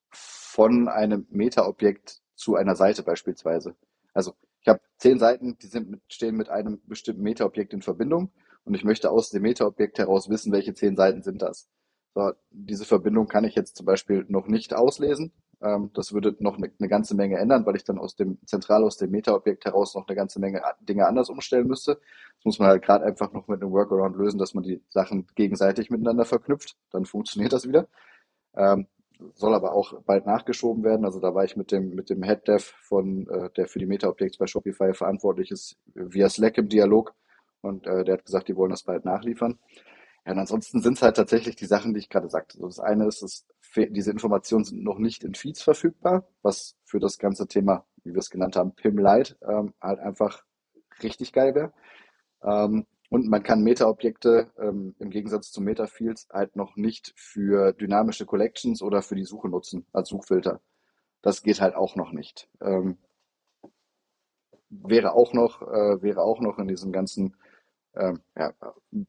von einem Meta-Objekt zu einer Seite beispielsweise. Also ich habe zehn Seiten, die sind mit, stehen mit einem bestimmten Meta-Objekt in Verbindung und ich möchte aus dem Meta-Objekt heraus wissen, welche zehn Seiten sind das. So, diese Verbindung kann ich jetzt zum Beispiel noch nicht auslesen. Ähm, das würde noch eine, eine, ganze Menge ändern, weil ich dann aus dem zentral aus dem Meta-Objekt heraus noch eine ganze Menge Dinge anders umstellen müsste. Das muss man halt gerade einfach noch mit einem Workaround lösen, dass man die Sachen gegenseitig miteinander verknüpft. Dann funktioniert das wieder. Ähm, soll aber auch bald nachgeschoben werden. Also da war ich mit dem, mit dem Head Dev von, äh, der für die Meta-Objects bei Shopify verantwortlich ist, via Slack im Dialog. Und äh, der hat gesagt, die wollen das bald nachliefern. Ja, und ansonsten sind es halt tatsächlich die Sachen, die ich gerade sagte. Also das eine ist, dass diese Informationen sind noch nicht in Feeds verfügbar, was für das ganze Thema, wie wir es genannt haben, PIM Lite, ähm, halt einfach richtig geil wäre. Ähm, und man kann Meta-Objekte ähm, im Gegensatz zu Meta-Fields halt noch nicht für dynamische Collections oder für die Suche nutzen als Suchfilter. Das geht halt auch noch nicht. Ähm, wäre auch noch, äh, wäre auch noch in diesem ganzen ähm, ja,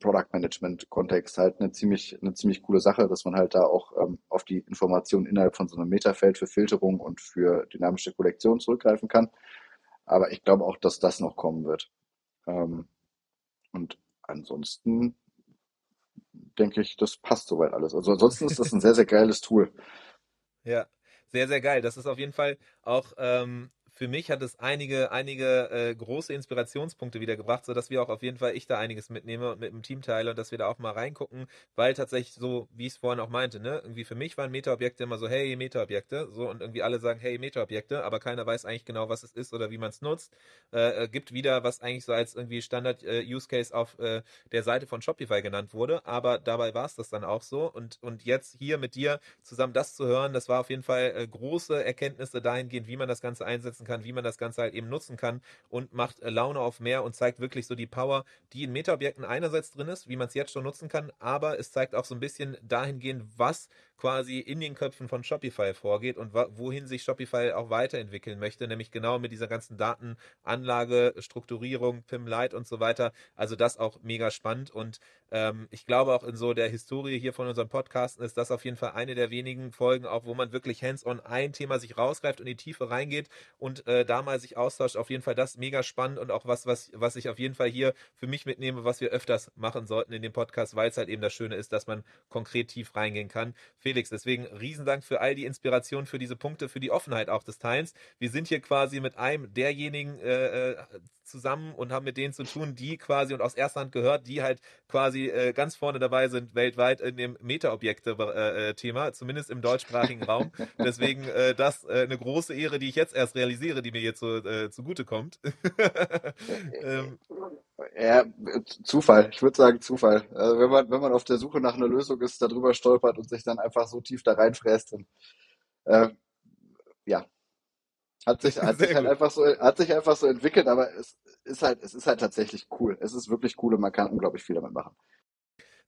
Product Management Kontext halt eine ziemlich, eine ziemlich coole Sache, dass man halt da auch ähm, auf die Informationen innerhalb von so einem Metafeld für Filterung und für dynamische Kollektion zurückgreifen kann. Aber ich glaube auch, dass das noch kommen wird. Ähm, und ansonsten denke ich, das passt soweit alles. Also ansonsten ist das ein sehr, sehr geiles Tool. Ja, sehr, sehr geil. Das ist auf jeden Fall auch ähm, für mich hat es einige, einige äh, große Inspirationspunkte wieder gebracht, sodass wir auch auf jeden Fall ich da einiges mitnehme und mit dem Team teile und dass wir da auch mal reingucken, weil tatsächlich so, wie ich es vorhin auch meinte, ne, irgendwie für mich waren Meta-Objekte immer so, hey, Meta-Objekte, so und irgendwie alle sagen, hey, Meta-Objekte, aber keiner weiß eigentlich genau, was es ist oder wie man es nutzt. Äh, äh, gibt wieder, was eigentlich so als irgendwie Standard-Use-Case äh, auf äh, der Seite von Shopify genannt wurde, aber dabei war es das dann auch so und, und jetzt hier mit dir zusammen das zu hören, das war auf jeden Fall äh, große Erkenntnisse dahingehend, wie man das Ganze einsetzen kann, wie man das Ganze halt eben nutzen kann und macht äh, Laune auf mehr und zeigt wirklich so die Power, die in Meta-Objekten einerseits drin ist, wie man es jetzt schon nutzen kann, aber es zeigt auch so ein bisschen dahingehend, was quasi in den Köpfen von Shopify vorgeht und wohin sich Shopify auch weiterentwickeln möchte, nämlich genau mit dieser ganzen Datenanlage, Strukturierung, PIM Lite und so weiter. Also das auch mega spannend und ähm, ich glaube auch in so der Historie hier von unserem Podcast ist das auf jeden Fall eine der wenigen Folgen, auch wo man wirklich hands-on ein Thema sich rausgreift und in die Tiefe reingeht und äh, da mal sich austauscht. Auf jeden Fall das mega spannend und auch was, was, was ich auf jeden Fall hier für mich mitnehme, was wir öfters machen sollten in dem Podcast, weil es halt eben das Schöne ist, dass man konkret tief reingehen kann. Felix, deswegen Riesendank für all die Inspiration, für diese Punkte, für die Offenheit auch des Teils. Wir sind hier quasi mit einem derjenigen äh, äh zusammen und haben mit denen zu tun, die quasi und aus erster Hand gehört, die halt quasi äh, ganz vorne dabei sind weltweit in dem Meta-Objekte-Thema, äh, äh zumindest im deutschsprachigen Raum. Deswegen äh, das äh, eine große Ehre, die ich jetzt erst realisiere, die mir jetzt so äh, zugute kommt. ähm, ja, Zufall. Ich würde sagen Zufall. Also wenn man wenn man auf der Suche nach einer Lösung ist, darüber stolpert und sich dann einfach so tief da reinfräst, dann äh, ja, Hat sich, hat sich halt einfach so, hat sich einfach so entwickelt, aber es ist halt, es ist halt tatsächlich cool. Es ist wirklich cool und man kann unglaublich viel damit machen.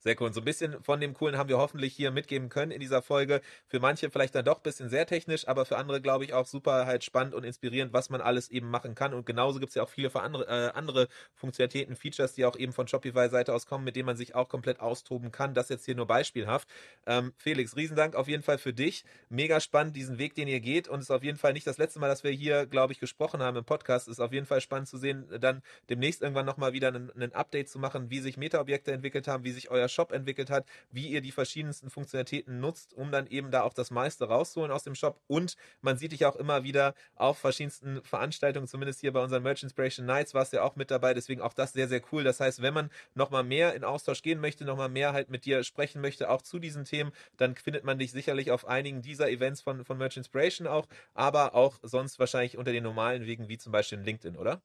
Sehr cool. Und so ein bisschen von dem Coolen haben wir hoffentlich hier mitgeben können in dieser Folge. Für manche vielleicht dann doch ein bisschen sehr technisch, aber für andere, glaube ich, auch super halt spannend und inspirierend, was man alles eben machen kann. Und genauso gibt es ja auch viele andere, äh, andere Funktionalitäten, Features, die auch eben von Shopify-Seite aus kommen, mit denen man sich auch komplett austoben kann. Das jetzt hier nur beispielhaft. Ähm, Felix, Riesendank auf jeden Fall für dich. Mega spannend, diesen Weg, den ihr geht. Und es ist auf jeden Fall nicht das letzte Mal, dass wir hier, glaube ich, gesprochen haben im Podcast. Es ist auf jeden Fall spannend zu sehen, dann demnächst irgendwann nochmal wieder ein Update zu machen, wie sich Meta-Objekte entwickelt haben, wie sich euer Shop entwickelt hat, wie ihr die verschiedensten Funktionalitäten nutzt, um dann eben da auch das meiste rauszuholen aus dem Shop. Und man sieht dich auch immer wieder auf verschiedensten Veranstaltungen, zumindest hier bei unseren Merch Inspiration Nights warst du ja auch mit dabei. Deswegen auch das sehr, sehr cool. Das heißt, wenn man nochmal mehr in Austausch gehen möchte, nochmal mehr halt mit dir sprechen möchte, auch zu diesen Themen, dann findet man dich sicherlich auf einigen dieser Events von, von Merch Inspiration auch, aber auch sonst wahrscheinlich unter den normalen Wegen, wie zum Beispiel LinkedIn, oder?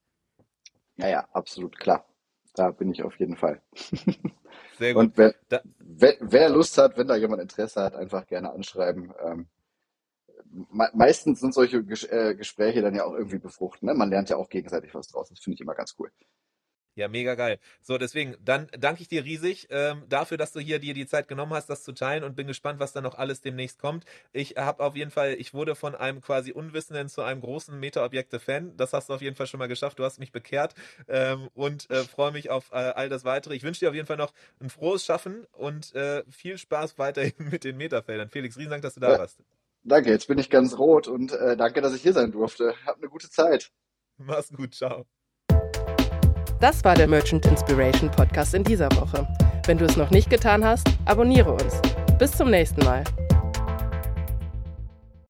Ja, ja, absolut, klar. Da bin ich auf jeden Fall. Sehr gut. Und wer, wer, wer, Lust hat, wenn da jemand Interesse hat, einfach gerne anschreiben. Ähm, me meistens sind solche Ges äh, Gespräche dann ja auch irgendwie befruchtend. Ne? Man lernt ja auch gegenseitig was draus. Das finde ich immer ganz cool. Ja, mega geil. So, deswegen, dann danke ich dir riesig ähm, dafür, dass du hier dir die Zeit genommen hast, das zu teilen und bin gespannt, was da noch alles demnächst kommt. Ich habe auf jeden Fall, ich wurde von einem quasi Unwissenden zu einem großen Meta-Objekte-Fan. Das hast du auf jeden Fall schon mal geschafft. Du hast mich bekehrt ähm, und äh, freue mich auf äh, all das Weitere. Ich wünsche dir auf jeden Fall noch ein frohes Schaffen und äh, viel Spaß weiterhin mit den Metafeldern. Felix, riesen Dank, dass du da ja, warst. Danke, jetzt bin ich ganz rot und äh, danke, dass ich hier sein durfte. Hab eine gute Zeit. Mach's gut, ciao. Das war der Merchant Inspiration Podcast in dieser Woche. Wenn du es noch nicht getan hast, abonniere uns. Bis zum nächsten Mal.